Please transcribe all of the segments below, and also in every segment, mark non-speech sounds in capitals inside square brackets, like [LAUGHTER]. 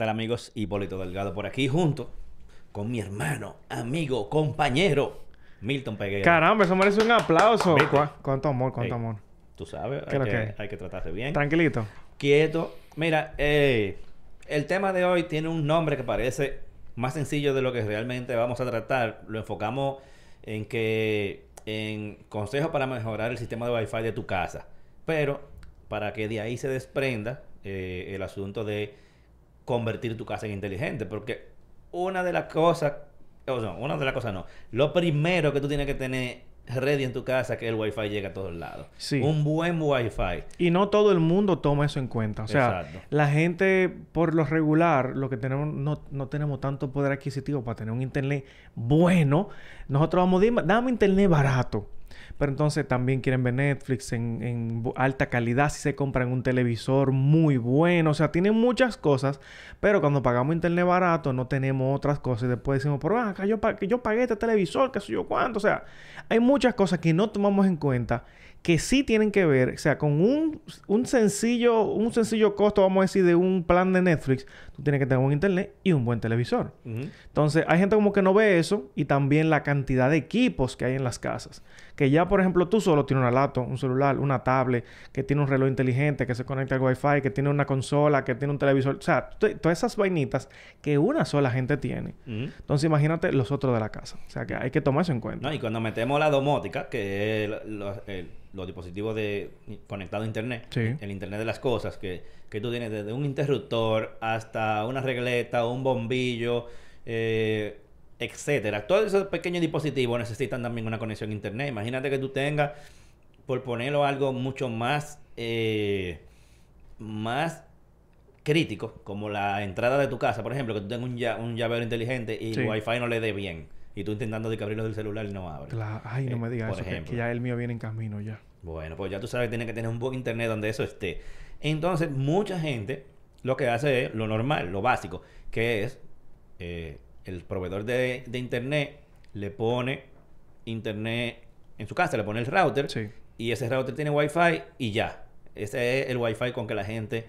Hey, ¿qué tal amigos? Hipólito Delgado por aquí junto con mi hermano, amigo, compañero, Milton Peguero. Caramba, eso merece un aplauso. Cuánto amor, cuánto Ey. amor. Tú sabes, ¿Qué hay que? hay que tratarse bien. Tranquilito. Quieto. Mira, eh, el tema de hoy tiene un nombre que parece más sencillo de lo que realmente vamos a tratar. Lo enfocamos en que en consejos para mejorar el sistema de Wi-Fi de tu casa. Pero para que de ahí se desprenda eh, el asunto de convertir tu casa en inteligente. Porque una de las cosas, o no, una de las cosas no. Lo primero que tú tienes que tener ready en tu casa es que el Wi-Fi llegue a todos lados. Sí. Un buen Wi-Fi. Y no todo el mundo toma eso en cuenta. O sea, Exacto. la gente, por lo regular, lo que tenemos, no, no tenemos tanto poder adquisitivo para tener un internet bueno. Nosotros vamos, dime, dame internet barato. Pero entonces también quieren ver Netflix en, alta calidad si se compran un televisor muy bueno. O sea, tienen muchas cosas. Pero cuando pagamos internet barato no tenemos otras cosas. Y después decimos, pero acá, yo, pa- yo pagué este televisor, qué sé yo cuánto. O sea, hay muchas cosas que no tomamos en cuenta que sí tienen que ver, o sea, con un, un sencillo, un sencillo costo, vamos a decir, de un plan de Netflix, tú tienes que tener un internet y un buen televisor. Entonces, hay gente como que no ve eso y también la cantidad de equipos que hay en las casas. Que ya, por ejemplo, tú solo tienes una laptop, un celular, una tablet, que tiene un reloj inteligente, que se conecta al Wi-Fi, que tiene una consola, que tiene un televisor. O sea, todas esas vainitas que una sola gente tiene. Entonces, imagínate los otros de la casa. O sea, que hay que tomar eso en cuenta. No, y cuando metemos la domótica, que es el- los, el- los dispositivos de conectado a internet, Sí. el internet de las cosas, que, que tú tienes desde un interruptor hasta una regleta, un bombillo, eh, etcétera. Todos esos pequeños dispositivos necesitan también una conexión a internet. Imagínate que tú tengas, por ponerlo algo mucho más, eh, más crítico, como la entrada de tu casa, por ejemplo, que tú tengas un, lla- un llavero inteligente y Sí. el wifi no le dé bien. Y tú intentando de que abrirlo del celular y no abre. Cla- Ay, no Eh, me digas eso, que- ejemplo. que ya el mío viene en camino ya. Bueno, pues ya tú sabes que tienes que tener un buen internet donde eso esté. Entonces, mucha gente lo que hace es lo normal, lo básico, que es eh, el proveedor de, de internet le pone internet en su casa, le pone el router Sí. y ese router tiene wifi y ya. Ese es el wifi con que la gente,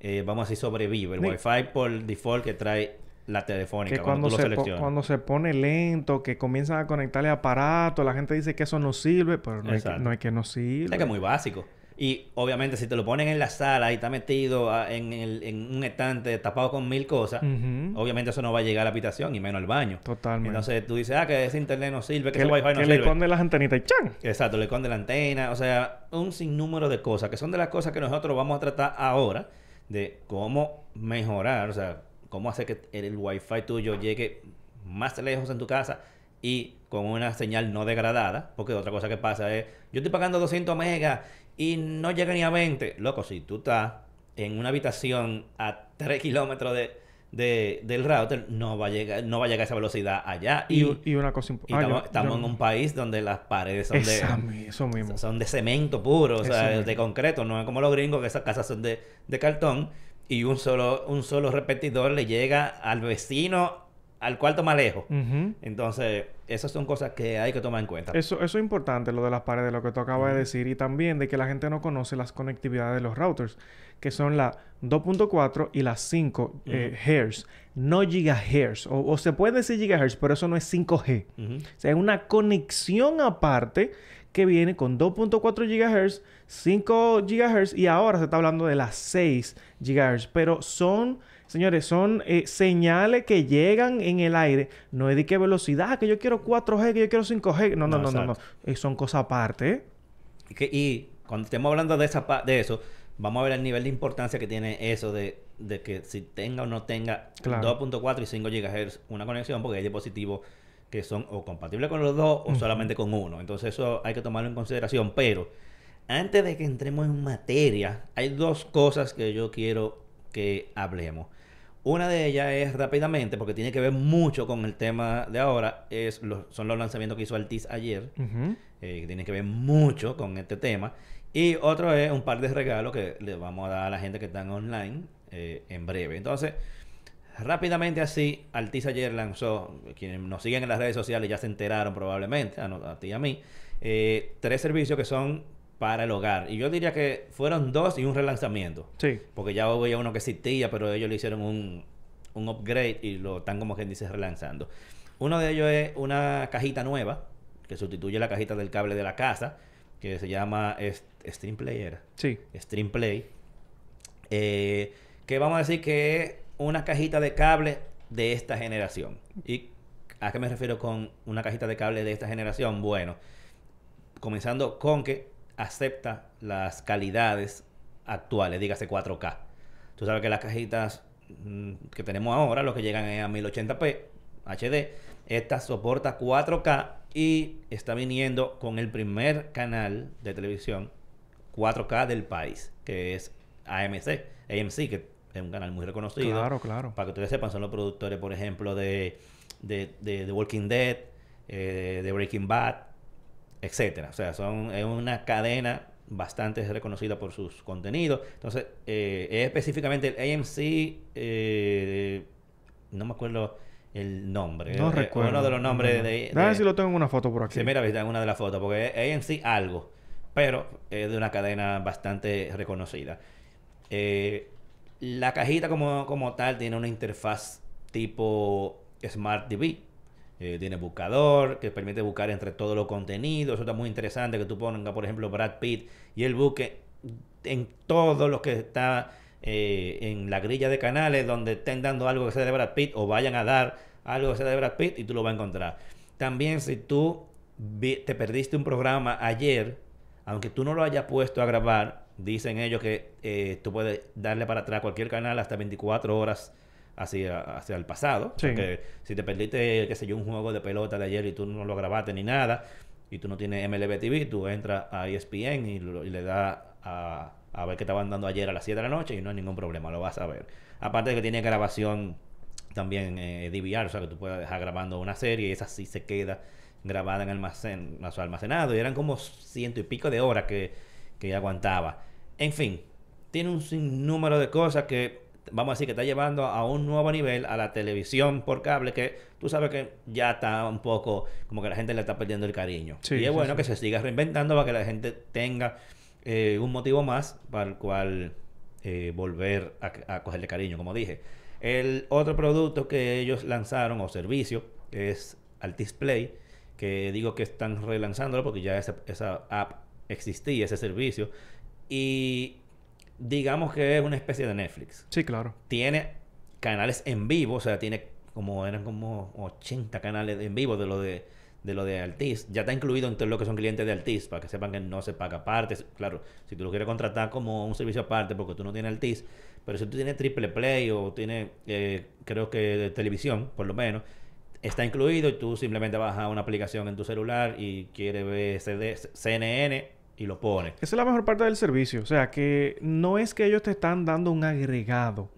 eh, vamos a decir, sobrevive. El Ni- wifi por default que trae la telefónica Que cuando, cuando lo se, seleccionas. cuando se pone lento, que comienzan a conectarle aparatos, la gente dice que eso no sirve, pero no, es que, Exacto. no es que no sirve. Es que es muy básico. Y obviamente si te lo ponen en la sala y está metido ah, en, el- en un estante tapado con mil cosas, obviamente eso no va a llegar a la habitación y menos al baño. Totalmente. Entonces tú dices, ah, que ese internet no sirve, que, que ese le, wifi no que le sirve. esconde las antenitas y ¡chan! Exacto, le esconde la antena, o sea, un sinnúmero de cosas que son de las cosas que nosotros vamos a tratar ahora de cómo mejorar, o sea, cómo hacer que el, wifi tuyo llegue más lejos en tu casa y con una señal no degradada, porque otra cosa que pasa es, yo estoy pagando 200 megas y no llega ni a 20. Loco, si tú estás en una habitación a 3 kilómetros de, de- del router, no va a llegar, no va a llegar a esa velocidad allá. Y, Y, y una cosa importante. estamos, estamos en un país donde las paredes son Esa de eso mismo. son de cemento puro, o Eso sea, mismo. de concreto, no es como los gringos que esas casas son de, de cartón y un solo un solo repetidor le llega al vecino al cuarto más lejos. Entonces, esas son cosas que hay que tomar en cuenta. Eso, eso es importante, lo de las paredes, lo que tú acabas de decir. Y también de que la gente no conoce las conectividades de los routers, que son la 2.4 y las 5 eh, Hz, no gigahertz. O, o se puede decir gigahertz, pero eso no es 5G. Ujú. O sea, es una conexión aparte que viene con 2.4 GHz, 5 GHz y ahora se está hablando de las 6 GHz. Pero son, señores, son eh, señales que llegan en el aire. No es de qué velocidad, que yo quiero 4G, que yo quiero 5G. No, no, No, no, no. Eh, son cosas aparte. ¿eh? Y, que- y cuando estemos hablando de esa de eso, vamos a ver el nivel de importancia que tiene eso de, de que si tenga o no tenga Claro. 2.4 y 5 GHz una conexión, porque hay dispositivos que son o compatibles con los dos o solamente con uno. Entonces eso hay que tomarlo en consideración. Pero antes de que entremos en materia, hay dos cosas que yo quiero que hablemos. Una de ellas es rápidamente, porque tiene que ver mucho con el tema de ahora, es los, son los lanzamientos que hizo Altiz ayer eh, que tiene que ver mucho con este tema. Y otro es un par de regalos que le vamos a dar a la gente que están online eh, en breve. Entonces, rápidamente así, Altiz ayer lanzó, quienes nos siguen en las redes sociales ya se enteraron probablemente, a ti y a mí, eh, tres servicios que son para el hogar. Y yo diría que fueron dos y un relanzamiento. Sí. Porque ya había uno que existía, pero ellos le hicieron un, un upgrade y lo están como quien dice relanzando. Uno de ellos es una cajita nueva que sustituye la cajita del cable de la casa, que se llama Stream Player. Sí. Stream Play. eh, que vamos a decir que es una cajita de cable de esta generación. ¿Y a qué me refiero con una cajita de cable de esta generación? Bueno, comenzando con que acepta las calidades actuales, dígase 4K. Tú sabes que las cajitas mm, que tenemos ahora, lo que llegan a 1080p HD, esta soporta 4K y está viniendo con el primer canal de televisión 4K del país, que es AMC, AMC, que es un canal muy reconocido. Claro, claro. Para que ustedes sepan, son los productores, por ejemplo, de, de, de, The Walking Dead, eh, de Breaking Bad, etcétera. O sea, son, es una cadena bastante reconocida por sus contenidos. Entonces, eh, es específicamente el AMC, eh, no me acuerdo el nombre. No Eh, recuerdo. Uno de los nombres No. de... Déjame de- si lo tengo en una foto por aquí. Sí, mira, viste en una de las fotos, porque es AMC algo, pero es de una cadena bastante reconocida. Eh, la cajita como, como tal tiene una interfaz tipo Smart TV. Eh, tiene buscador que permite buscar entre todos los contenidos. Eso está muy interesante que tú pongas, por ejemplo, Brad Pitt y él busque en todo lo que está eh, en la grilla de canales donde estén dando algo que sea de Brad Pitt o vayan a dar algo que sea de Brad Pitt y tú lo vas a encontrar. También si tú te perdiste un programa ayer, aunque tú no lo hayas puesto a grabar, dicen ellos que eh, tú puedes darle para atrás cualquier canal hasta 24 horas hacia, hacia el pasado. Sí. Porque si te perdiste, qué sé yo, un juego de pelota de ayer y tú no lo grabaste ni nada, y tú no tienes MLB TV, tú entras a ESPN y, lo- y le das a, a ver qué estaban dando ayer a las 7 de la noche y no hay ningún problema, lo vas a ver. Aparte de que tiene grabación también eh, DVR, o sea que tú puedes dejar grabando una serie y esa sí se queda grabada en almacén, o sea, almacenado y eran como ciento y pico de horas que, que aguantaba. En fin, tiene un sinnúmero de cosas que vamos a decir que está llevando a un nuevo nivel a la televisión por cable que tú sabes que ya está un poco como que la gente le está perdiendo el cariño. Sí, y es sí, bueno sí. que se siga reinventando para que la gente tenga eh, un motivo más para el cual eh, volver a, a cogerle cariño, como dije. El otro producto que ellos lanzaron o servicio es Altis Play, que digo que están relanzándolo porque ya esa, esa app existía, ese servicio. Y digamos que es una especie de Netflix. Sí, claro. Tiene canales en vivo, o sea, tiene como eran como 80 canales en vivo de lo de de lo de Altis. Ya está incluido entre lo que son clientes de Altis, para que sepan que no se paga aparte. Claro, si tú lo quieres contratar como un servicio aparte porque tú no tienes Altis, pero si tú tienes Triple Play o tienes, eh, creo que televisión, por lo menos, está incluido y tú simplemente bajas una aplicación en tu celular y quieres ver CD, CNN y lo pones. Esa es la mejor parte del servicio. O sea, que no es que ellos te están dando un agregado.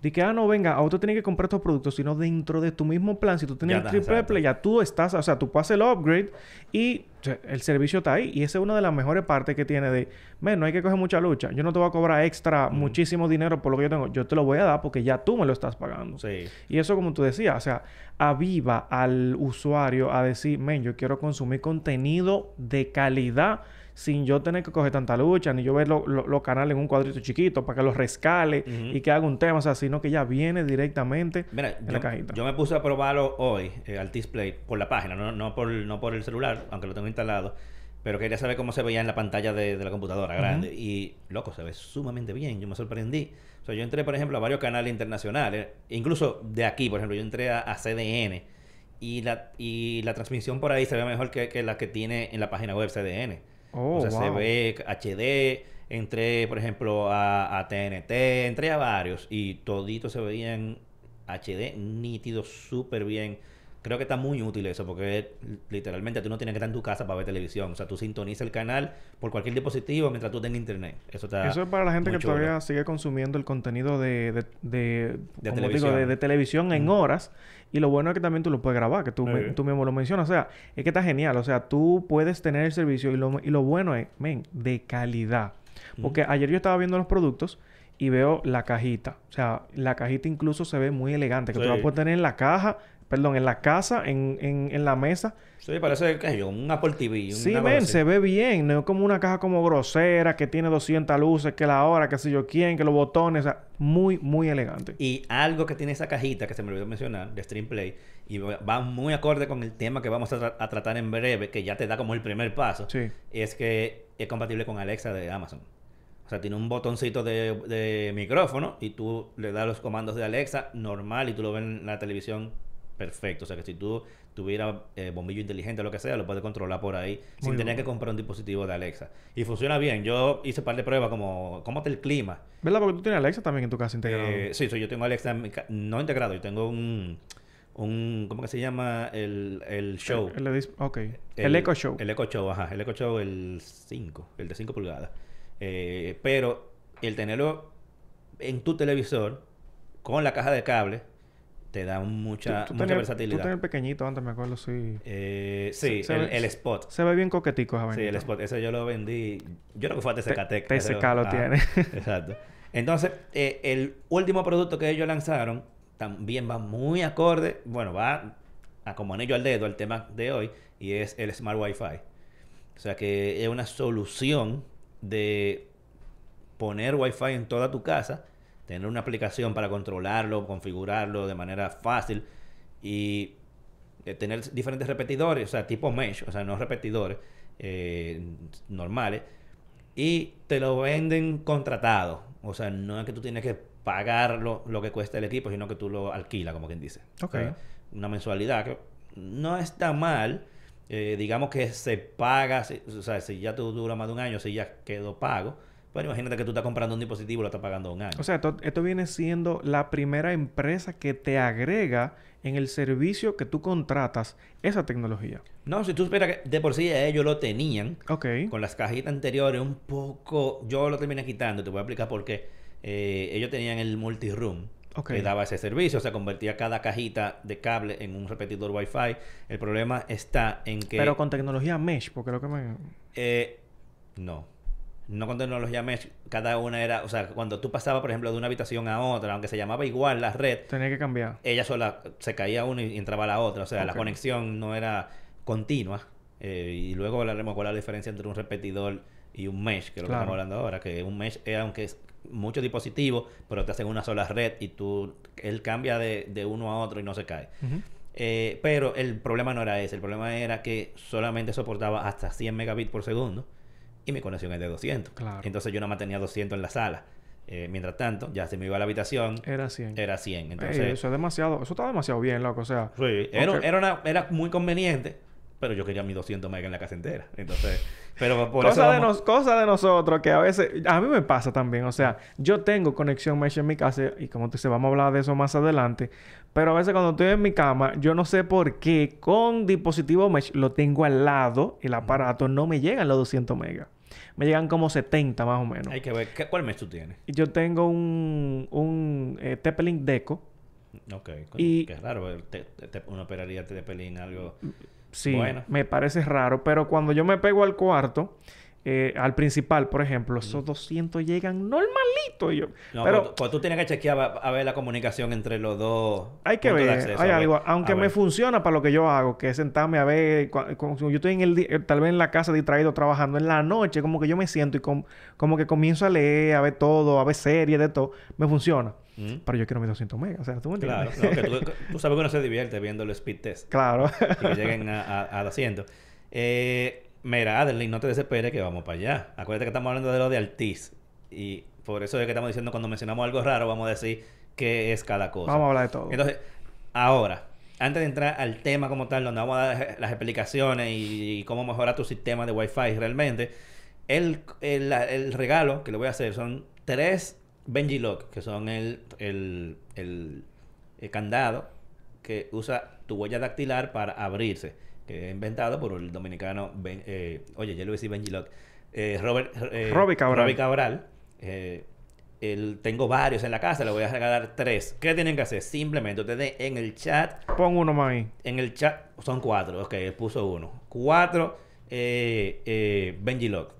De que, ah, no, venga, ahora tú tienes que comprar estos productos, sino dentro de tu mismo plan. Si tú tienes Ya el triple play, ya tú estás, o sea, tú pasas el upgrade y o sea, el servicio está ahí. Y esa es una de las mejores partes que tiene de, men, no hay que coger mucha lucha. Yo no te voy a cobrar extra muchísimo dinero por lo que yo tengo. Yo te lo voy a dar porque ya tú me lo estás pagando. Sí. Y eso, como tú decías, o sea, aviva al usuario a decir, men, yo quiero consumir contenido de calidad sin yo tener que coger tanta lucha, ni yo ver lo- lo- los canales en un cuadrito chiquito para que los rescale y que haga un tema, o sea, sino que ya viene directamente Mira, en yo, la cajita. yo me puse a probarlo hoy, eh, al display, por la página, no, no, por, no por el celular, aunque lo tengo instalado. Pero quería saber cómo se veía en la pantalla de, de la computadora grande. Y, loco, se ve sumamente bien. Yo me sorprendí. O sea, yo entré, por ejemplo, a varios canales internacionales. Incluso de aquí, por ejemplo, yo entré a, a CDN. Y la, y la transmisión por ahí se ve mejor que, que la que tiene en la página web CDN. Oh, o sea, se ve HD. Entré, por ejemplo, a, a TNT. Entré a varios. Y toditos se veían HD nítido, súper bien. Creo que está muy útil eso porque literalmente tú no tienes que estar en tu casa para ver televisión. O sea, tú sintonizas el canal por cualquier dispositivo mientras tú tengas internet. Eso está Eso es para la gente que chulo. todavía sigue consumiendo el contenido de, de, de, De digo, televisión. de, televisión en horas. Y lo bueno es que también tú lo puedes grabar, que tú, me- Sí. tú mismo lo mencionas. O sea, es que está genial. O sea, tú puedes tener el servicio y lo, y lo bueno es, men, de calidad. Porque ayer yo estaba viendo los productos y veo la cajita. O sea, la cajita incluso se ve muy elegante. Que tú vas a poder tener en la caja, perdón, en la casa, en, en, en la mesa. Sí, parece que yo, un Apple TV. Sí, ven, se ve bien. No es como una caja como grosera, que tiene 200 luces, que la hora, que sé yo quién, que los botones. O sea, muy, muy elegante. Y algo que tiene esa cajita, que se me olvidó mencionar, de Stream Play, y va muy acorde con el tema que vamos a, a tratar en breve, que ya te da como el primer paso, sí. es que es compatible con Alexa de Amazon. O sea, tiene un botoncito de, de, micrófono y tú le das los comandos de Alexa normal y tú lo ves en la televisión perfecto. O sea, que si tú tuvieras eh, bombillo inteligente o lo que sea, lo puedes controlar por ahí sin tener que comprar un dispositivo de Alexa. Y funciona bien. Yo hice un par de pruebas como cómo está el clima. ¿Verdad? Porque tú tienes Alexa también en tu casa integrado. Eh, sí, yo tengo Alexa en mi no integrado. Yo tengo un un ¿cómo que se llama? El, el show. El, el, ok. El, Echo Show. El Echo Show, ajá. El Echo Show, el 5, el de 5 pulgadas. Eh, pero el tenerlo en tu televisor con la caja de cable te da mucha, tú, mucha versatilidad. Tú tenías pequeñito antes, me acuerdo, sí. Eh, sí, el, el, Spot. Se ve bien coquetico esa Sí, el Spot. Ese yo lo vendí. Yo creo que fue a TCK TCK lo ah, tiene. [LAUGHS] exacto. Entonces, eh, el último producto que ellos lanzaron también va muy acorde. Bueno, va a como anillo al dedo al tema de hoy. Y es el Smart Wi-Fi. O sea que es una solución de poner Wi-Fi en toda tu casa, tener una aplicación para controlarlo, configurarlo de manera fácil y eh, tener diferentes repetidores, o sea, tipo mesh, o sea, no repetidores eh, normales, y te lo venden contratado. O sea, no es que tú tienes que pagar lo, que cuesta el equipo, sino que tú lo alquilas, como quien dice. una mensualidad que no está mal eh, digamos que se paga, o sea, si ya tú dura más de un año, si ya quedó pago, pues imagínate que tú estás comprando un dispositivo y lo estás pagando un año. O sea, esto, viene siendo la primera empresa que te agrega en el servicio que tú contratas esa tecnología. No, si tú esperas que de por sí ellos lo tenían, okay. con las cajitas anteriores un poco, yo lo terminé quitando, te voy a explicar por qué. Eh, ellos tenían el multi-room que daba ese servicio. O sea, convertía cada cajita de cable en un repetidor Wi-Fi. El problema está en que... Pero con tecnología mesh, porque lo que me... Eh, no. No con tecnología mesh. Cada una era... O sea, cuando tú pasabas, por ejemplo, de una habitación a otra, aunque se llamaba igual la red... Tenía que cambiar. Ella sola se caía una y entraba la otra. O sea, la conexión no era continua. Eh, y luego hablaremos cuál es la diferencia entre un repetidor y un mesh, que es lo que estamos hablando ahora. Que un mesh es, aunque es muchos dispositivos, pero te hacen una sola red y tú, él cambia de, uno a otro y no se cae. Eh, pero el problema no era ese, el problema era que solamente soportaba hasta 100 megabits por segundo y mi conexión es de 200. Entonces yo nada más tenía 200 en la sala. Eh, mientras tanto, ya se me iba a la habitación. Era 100. Era 100. Entonces, eso es demasiado, eso está demasiado bien, loco. O sea, sí, era, era, era muy conveniente pero yo quería mis 200 megas en la casa entera. Entonces, pero por cosa eso... De cosa de nosotros que a veces... A mí me pasa también. O sea, yo tengo conexión mesh en mi casa y como te dice, vamos a hablar de eso más adelante. Pero a veces cuando estoy en mi cama, yo no sé por qué con dispositivo mesh lo tengo al lado, el aparato, no me llegan los 200 megas. Me llegan como 70 más o menos. Hay que ver, ¿cuál mesh tú tienes? Yo tengo un, un eh, Deco. Ok. Y... Qué raro. uno operaría TP-Link algo... Sí, me parece raro, pero cuando yo me pego al cuarto, eh, al principal, por ejemplo, esos 200 llegan normalito. Yo, no, pero pues, pues, tú tienes que chequear a, ver la comunicación entre los dos. Hay que ver, hay algo. Aunque me funciona para lo que yo hago, que es sentarme a ver. yo estoy en el eh, tal vez en la casa distraído trabajando en la noche, como que yo me siento y como que comienzo a leer, a ver todo, a ver series, de todo. Me funciona. Pero yo quiero mis 200 megas. O sea, ¿tú me entiendes? Claro. [LAUGHS] que tú, sabes que uno se divierte viendo el speed test. Claro. y que lleguen a, a, 200. Eh, mira, Adeline, no te desesperes que vamos para allá. Acuérdate que estamos hablando de lo de Altiz. Y por eso es que estamos diciendo cuando mencionamos algo raro, vamos a decir qué es cada cosa. Vamos a hablar de todo. Entonces, ahora, antes de entrar al tema como tal, donde vamos a dar las explicaciones y, cómo mejorar tu sistema de Wi-Fi realmente, el, el, el regalo que le voy a hacer son tres Benji Lock, que son el, el, el, candado que usa tu huella dactilar para abrirse, que es inventado por el dominicano, eh, oye, ya lo decía Benji Lock, eh, Robert, eh, Cabral. Cabral eh, tengo varios en la casa, le voy a regalar tres. ¿Qué tienen que hacer? Simplemente ustedes en el chat. Pon uno más ahí. En el chat, son cuatro, ok, puso uno. Cuatro, Benji Lock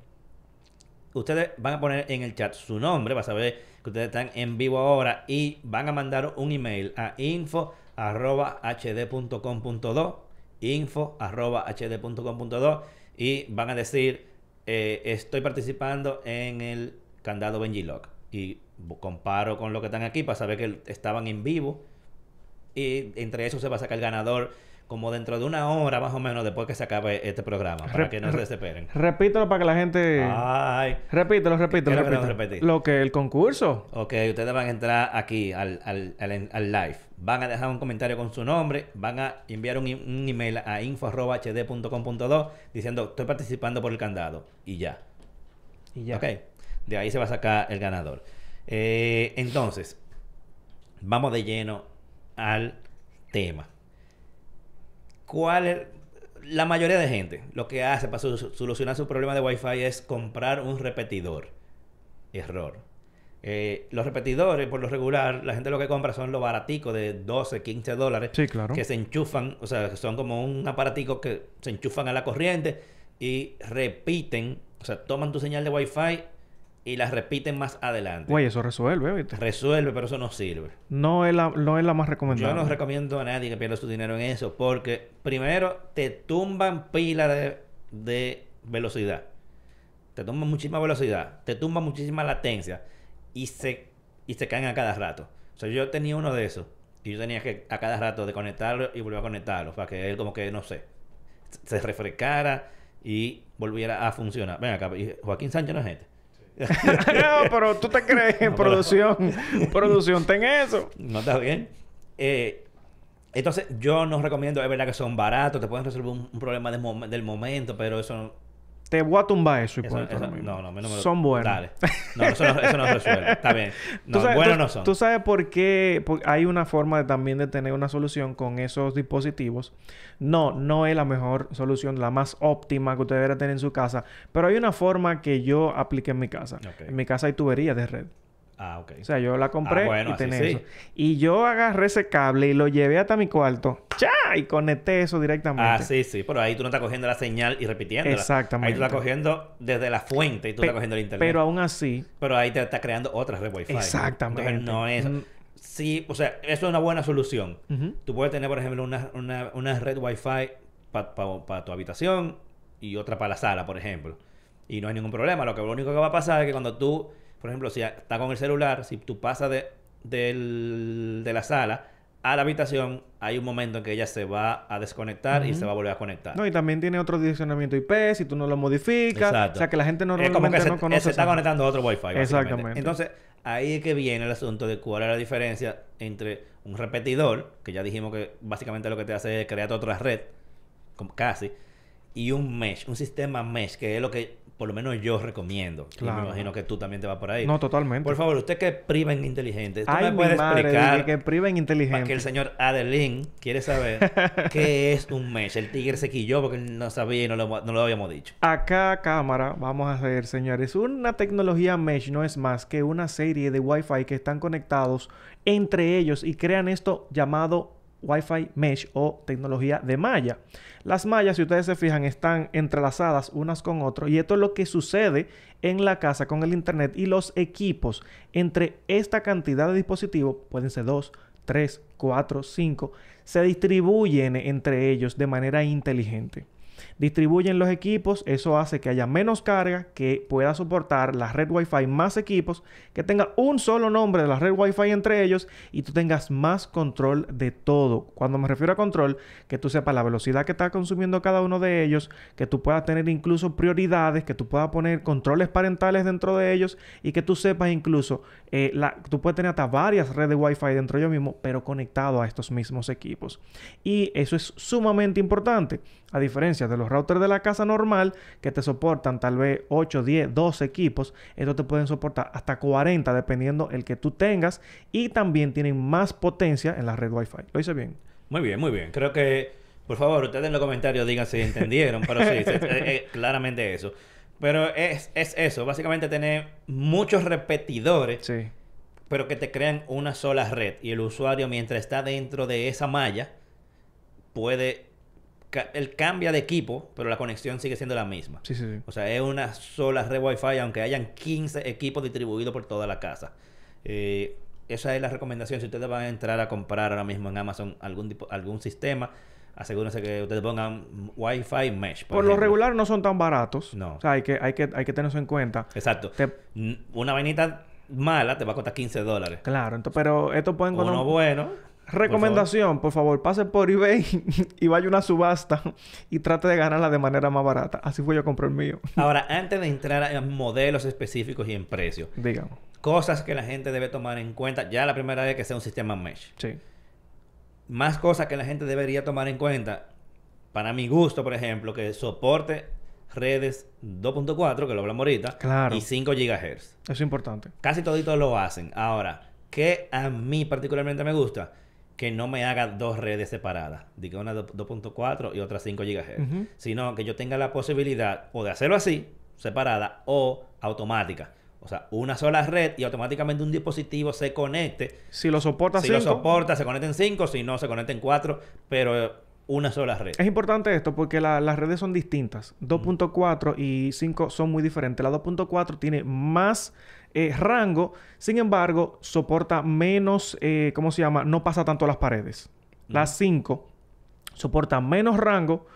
ustedes van a poner en el chat su nombre, va a saber que ustedes están en vivo ahora y van a mandar un email a info.hd.com.do info.hd.com.do y van a decir eh, estoy participando en el candado Benjilock y comparo con lo que están aquí para saber que estaban en vivo. Y entre eso se va a sacar el ganador como dentro de una hora más o menos después que se acabe este programa, para que no se desesperen. Repítelo para que la gente... Ay. Repítelo, repítelo, repítelo. Lo que el concurso. Ok, ustedes van a entrar aquí al, al, al, live. Van a dejar un comentario con su nombre, van a enviar un, un email a info.hd.com.do diciendo estoy participando por el candado. Y ya. Y ya. Ok. De ahí se va a sacar el ganador. Eh, entonces, vamos de lleno al tema. ¿Cuál es? La mayoría de gente lo que hace para solucionar su problema de Wi-Fi es comprar un repetidor. Error. Eh, los repetidores, por lo regular, la gente lo que compra son los baraticos de 12, 15 dólares. Sí, claro. Que se enchufan, o sea, son como un aparatico que se enchufan a la corriente y repiten, o sea, toman tu señal de Wi-Fi y las repiten más adelante. Güey, eso resuelve, ¿viste? Resuelve, pero eso no sirve. No es la, no es la más recomendable. Yo no recomiendo a nadie que pierda su dinero en eso, porque primero te tumban pila de, de velocidad. Te tumban muchísima velocidad, te tumban muchísima latencia y se, y se caen a cada rato. O sea, yo tenía uno de esos y yo tenía que a cada rato desconectarlo y volver a conectarlo para que él como que, no sé, se refrescara y volviera a funcionar. Ven acá, Joaquín Sánchez no es gente [LAUGHS] no, pero tú te crees en producción. producción, ten eso. No está bien. Eh, entonces, yo no recomiendo, es verdad que son baratos, te pueden resolver un, problema del momento, pero eso te voy a tumbar eso y eso, No, no, no Son buenos. Dale. No, eso no, eso no resuelve. [LAUGHS] Está bien. No, buenos no son. Tú sabes por qué hay una forma también de tener una solución con esos dispositivos. No, no es la mejor solución, la más óptima que usted debería tener en su casa. Pero hay una forma que yo apliqué en mi casa. En mi casa hay tuberías de red. Ah, ok. O sea, yo la compré ah, y tenía eso. Y yo agarré ese cable y lo llevé hasta mi cuarto. ¡Cha! Y conecté eso directamente. Ah, sí, sí. Pero ahí tú no estás cogiendo la señal y repitiéndola. Exactamente. Ahí tú estás cogiendo desde la fuente y tú estás cogiendo el internet. Pero aún así... Pero ahí te está creando otra red Wi-Fi. Exactamente. Entonces, no es... Mm. Sí, o sea, eso es una buena solución. Tú puedes tener, por ejemplo, una, una, una red Wi-Fi para tu habitación y otra para la sala, por ejemplo. Y no hay ningún problema. Lo que lo único que va a pasar es que cuando tú por ejemplo, si está con el celular, si tú pasas de, de la sala a la habitación, hay un momento en que ella se va a desconectar y se va a volver a conectar. No, y también tiene otro direccionamiento IP si tú no lo modificas. Exacto. O sea, que la gente normalmente no se, conoce. Se está conectando a otro Wi-Fi. Exactamente. Entonces, ahí es que viene el asunto de cuál es la diferencia entre un repetidor, que ya dijimos que básicamente lo que te hace es crear otra red, casi, y un mesh, un sistema mesh, que es lo que por lo menos yo recomiendo. Claro. Y me imagino que tú también te vas por ahí. No, totalmente. Por favor, usted que priva en inteligente, ¿tú me puede explicar que priva en inteligente? Para que el señor Adelín quiere saber [LAUGHS] qué es un mesh. El tigre se quilló porque no sabía y no lo, no lo habíamos dicho. Acá, cámara, vamos a ver, señores. Una tecnología mesh no es más que una serie de Wi-Fi que están conectados entre ellos y crean esto llamado Wi-Fi Mesh o tecnología de malla. Las mallas, si ustedes se fijan, están entrelazadas unas con otras y esto es lo que sucede en la casa con el Internet y los equipos. Entre esta cantidad de dispositivos, pueden ser 2, 3, 4, 5, se distribuyen entre ellos de manera inteligente distribuyen los equipos, eso hace que haya menos carga, que pueda soportar la red Wi-Fi más equipos, que tenga un solo nombre de la red Wi-Fi entre ellos y tú tengas más control de todo. Cuando me refiero a control, que tú sepas la velocidad que está consumiendo cada uno de ellos, que tú puedas tener incluso prioridades, que tú puedas poner controles parentales dentro de ellos y que tú sepas incluso, eh, tú puedes tener hasta varias redes Wi-Fi dentro de ellos mismos, pero conectado a estos mismos equipos. Y eso es sumamente importante, a diferencia de los routers de la casa normal que te soportan tal vez 8, 10, 12 equipos, estos te pueden soportar hasta 40 dependiendo el que tú tengas y también tienen más potencia en la red Wi-Fi. ¿Lo hice bien? Muy bien, muy bien. Creo que, por favor, ustedes en los comentarios digan si entendieron, pero sí, es, claramente eso. Pero es, es eso, básicamente tener muchos repetidores. Sí pero que te crean una sola red y el usuario mientras está dentro de esa malla puede él cambia de equipo, pero la conexión sigue siendo la misma. Sí, sí, sí. O sea, es una sola red Wi-Fi, aunque hayan 15 equipos distribuidos por toda la casa. Eh, esa es la recomendación. Si ustedes van a entrar a comprar ahora mismo en Amazon algún, tipo- algún sistema, asegúrense que ustedes pongan Wi-Fi Mesh. Por, lo ejemplo. regular no son tan baratos. No. O sea, hay que, hay que, hay que tener eso en cuenta. Exacto. Te- Una vainita mala te va a costar 15 dólares. Claro, entonces, pero esto pueden Uno encontrar- bueno. Recomendación, por favor. pase por eBay [LAUGHS] y vaya a una subasta y trate de ganarla de manera más barata. Así fue yo compré el mío. Ahora, antes de entrar en modelos específicos y en precio, Digamos. cosas que la gente debe tomar en cuenta, ya la primera vez que sea un sistema mesh. Sí. Más cosas que la gente debería tomar en cuenta, para mi gusto, por ejemplo, que soporte redes 2.4, que lo hablamos ahorita, Claro. y 5 GHz. Eso es importante. Casi toditos lo hacen. Ahora, que a mí particularmente me gusta, que no me haga dos redes separadas. Diga una do- 2.4 y otra 5 GHz. Sino que yo tenga la posibilidad o de hacerlo así, separada, o automática. O sea, una sola red y automáticamente un dispositivo se conecte. Si lo soporta Si lo 5, soporta, se conecta en 5, si no, se conecta en 4, pero una sola red. Es importante esto porque la- las redes son distintas. 2.4 y 5 son muy diferentes. La 2.4 tiene más eh, rango, sin embargo, soporta menos, eh, ¿cómo se llama? No pasa tanto a las paredes. La 5 soporta menos rango,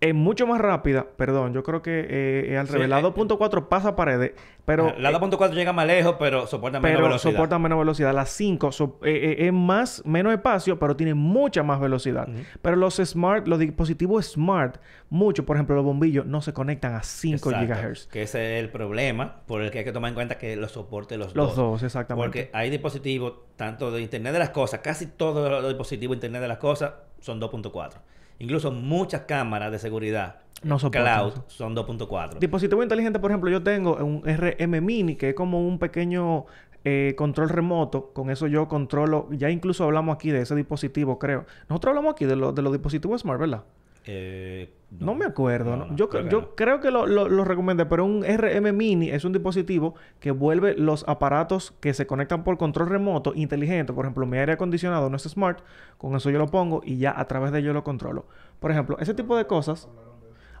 es mucho más rápida. Perdón, yo creo que eh, eh, al Sí, revés. La eh, 2.4 pasa paredes, pero... la 2.4 llega más lejos, pero soporta menos pero velocidad. soporta menos velocidad. La 5 so- eh, eh, es más, menos espacio, pero tiene mucha más velocidad. Pero los smart, los dispositivos smart, mucho, por ejemplo, los bombillos, no se conectan a 5 Exacto, GHz. Que ese es el problema por el que hay que tomar en cuenta que lo soporte los, Los dos. dos, exactamente. Porque hay dispositivos, tanto de Internet de las Cosas, casi todos los dispositivos de Internet de las Cosas son 2.4. Incluso muchas cámaras de seguridad No soportan cloud son 2.4. Dispositivo inteligente, por ejemplo, yo tengo un RM Mini, que es como un pequeño eh, control remoto. Con eso yo controlo, ya incluso hablamos aquí de ese dispositivo, creo. Nosotros hablamos aquí de, lo- de los dispositivos smart, ¿verdad? Eh, No, me acuerdo. No, ¿no? no, yo creo yo creo que lo, lo- lo recomendé, pero un RM Mini es un dispositivo que vuelve los aparatos que se conectan por control remoto inteligente. Por ejemplo, mi aire acondicionado no es smart. Con eso yo lo pongo y ya a través de ello lo controlo. Por ejemplo, ese tipo de cosas...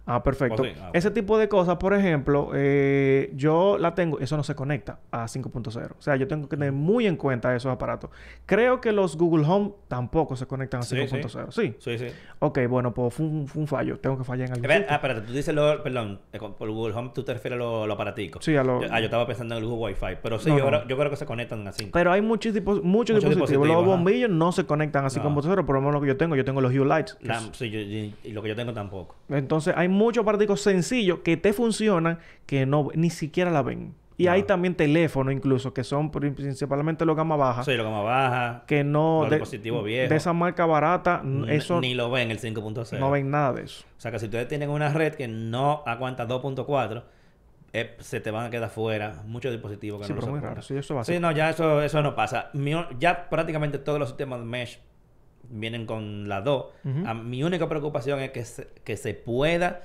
Ah, perfecto. Oh, sí. Ah, Ese tipo de cosas, por ejemplo, eh, yo la tengo, eso no se conecta a 5.0. O sea, yo tengo que tener muy en cuenta esos aparatos. Creo que los Google Home tampoco se conectan a Sí, 5.0. Sí. Sí, sí. Ok, bueno, pues fue un, fue un fallo. Tengo que fallar en sitio. ah, espérate, tú dices lo, perdón, eh, por Google Home tú te refieres a los lo aparaticos. Sí, a lo- Yo- ah, yo estaba pensando en el Google Wi-Fi, pero sí, No, yo, no. Creo, yo creo que se conectan así. Pero hay muchos, tipos, muchos, Muchos dispositivos. dispositivos, Los ajá. bombillos no se conectan a No. 5.0, por lo menos lo que yo tengo. Yo tengo los Hue Lights. es- sí, yo- y, y lo que yo tengo tampoco. Entonces, hay muchos aparatos sencillos que te funcionan que no ni siquiera la ven. Y No. hay también teléfonos incluso que son pri- principalmente los gama baja. Sí, lo que más baja. Que no... Los de, dispositivos viejos. de esa marca barata, eso Ni lo ven el 5.0. no ven nada de eso. O sea que si ustedes tienen una red que no aguanta 2.4, eh, se te van a quedar fuera muchos dispositivos que Sí, no pero muy raro. Sí, eso va a Sí, ser. no, ya eso, eso no pasa. Mi ya prácticamente todos los sistemas de mesh vienen con la 2. Ujú. A- mi única preocupación es que se, que se pueda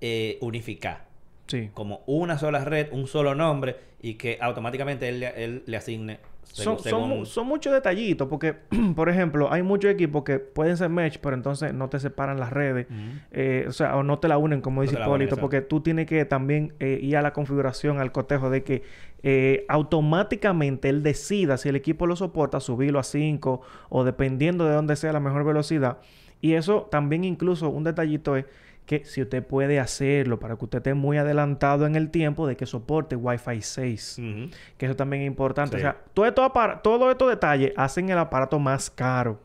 eh, unificar Sí. como una sola red, un solo nombre y que automáticamente él, le- él le asigne Son, según- son, mu- según- son muchos detallitos porque, [CLEARS THROAT] por ejemplo, hay muchos equipos que pueden ser mesh, pero entonces no te separan las redes. Eh, o sea, o no te la unen, como No dice Hipólito, porque tú tienes que también eh, ir a la configuración, al cotejo de que eh, automáticamente él decida si el equipo lo soporta, subirlo a 5 o dependiendo de dónde sea la mejor velocidad. Y eso también incluso un detallito es que si usted puede hacerlo para que usted esté muy adelantado en el tiempo de que soporte Wi-Fi 6. Ujú. Que eso también es importante. O sea, todo esto todos estos detalles hacen el aparato más caro.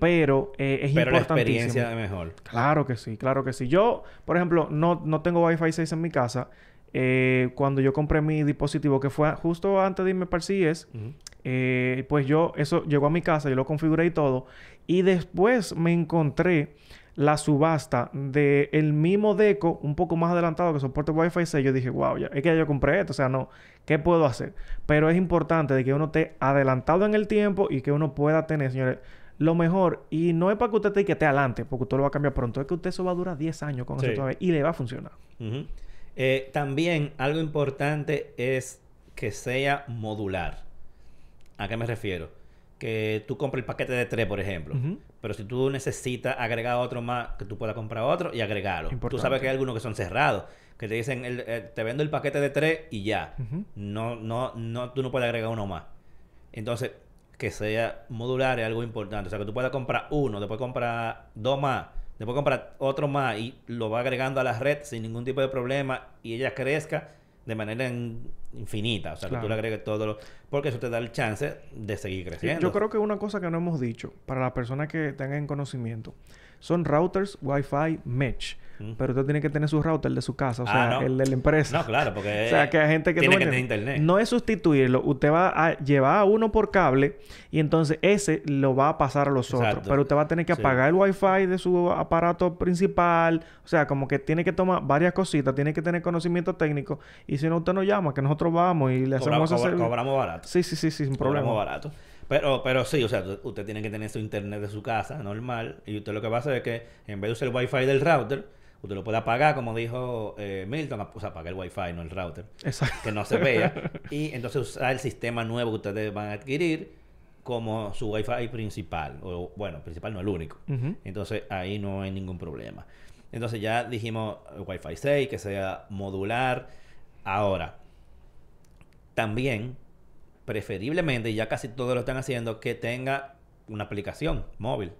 Pero eh, es Pero la experiencia es mejor. Claro que sí, claro que sí. Yo, por ejemplo, no, no tengo Wi-Fi 6 en mi casa. Eh, cuando yo compré mi dispositivo, que fue justo antes de irme para el CES, Ujú. eh, pues yo, eso llegó a mi casa, yo lo configuré y todo. Y después me encontré la subasta de el mismo Deco, un poco más adelantado que soporte Wi-Fi 6. Yo dije, wow, ya, es que ya yo compré esto, o sea, no, ¿qué puedo hacer? Pero es importante de que uno esté adelantado en el tiempo y que uno pueda tener, señores, lo mejor. Y no es para que usted esté, que esté adelante, porque usted lo va a cambiar pronto. Es que usted eso va a durar 10 años con Sí. eso todavía y le va a funcionar. Eh, también algo importante es que sea modular. ¿A qué me refiero? que tú compras el paquete de tres, por ejemplo. Pero si tú necesitas agregar otro más, que tú puedas comprar otro y agregarlo. Tú Importante. sabes que hay algunos que son cerrados, que te dicen, el- eh, te vendo el paquete de tres y ya. No, no, no, tú no puedes agregar uno más. Entonces, que sea modular es algo importante. O sea, que tú puedas comprar uno, después comprar dos más, después comprar otro más y lo va agregando a la red sin ningún tipo de problema y ella crezca de manera in- infinita. O sea, que tú le agregues todo lo... Porque eso te da el chance de seguir creciendo. Yo creo que una cosa que no hemos dicho para las personas que tengan conocimiento son routers Wi-Fi Mesh. Mm. Pero usted tiene que tener su router de su casa, o Ah, sea, no. el de la empresa. No, claro, porque... O sea, que hay gente que... Tiene que tener internet. No es sustituirlo. Usted va a llevar a uno por cable y entonces ese lo va a pasar a los otros. Pero usted va a tener que Sí. apagar el Wi-Fi de su aparato principal. O sea, como que tiene que tomar varias cositas. Tiene que tener conocimiento técnico. Y si no, usted nos llama, que nosotros vamos y le hacemos ese cobra- servicio. cobramos barato. Sí, sí, sí, sí, sin problema. Cobramos barato. Pero, pero sí, o sea, usted tiene que tener su internet de su casa, normal. Y usted lo que va a hacer es que en vez de usar el wifi del router, usted lo puede apagar, como dijo eh, Milton, o sea, apagar el wifi, no el router, Exacto. que no se vea. [LAUGHS] y entonces usar el sistema nuevo que ustedes van a adquirir como su wifi principal. O bueno, principal no el único. Entonces ahí no hay ningún problema. Entonces ya dijimos Wi-Fi 6, que sea modular. Ahora, también, preferiblemente, y ya casi todos lo están haciendo, que tenga una aplicación móvil.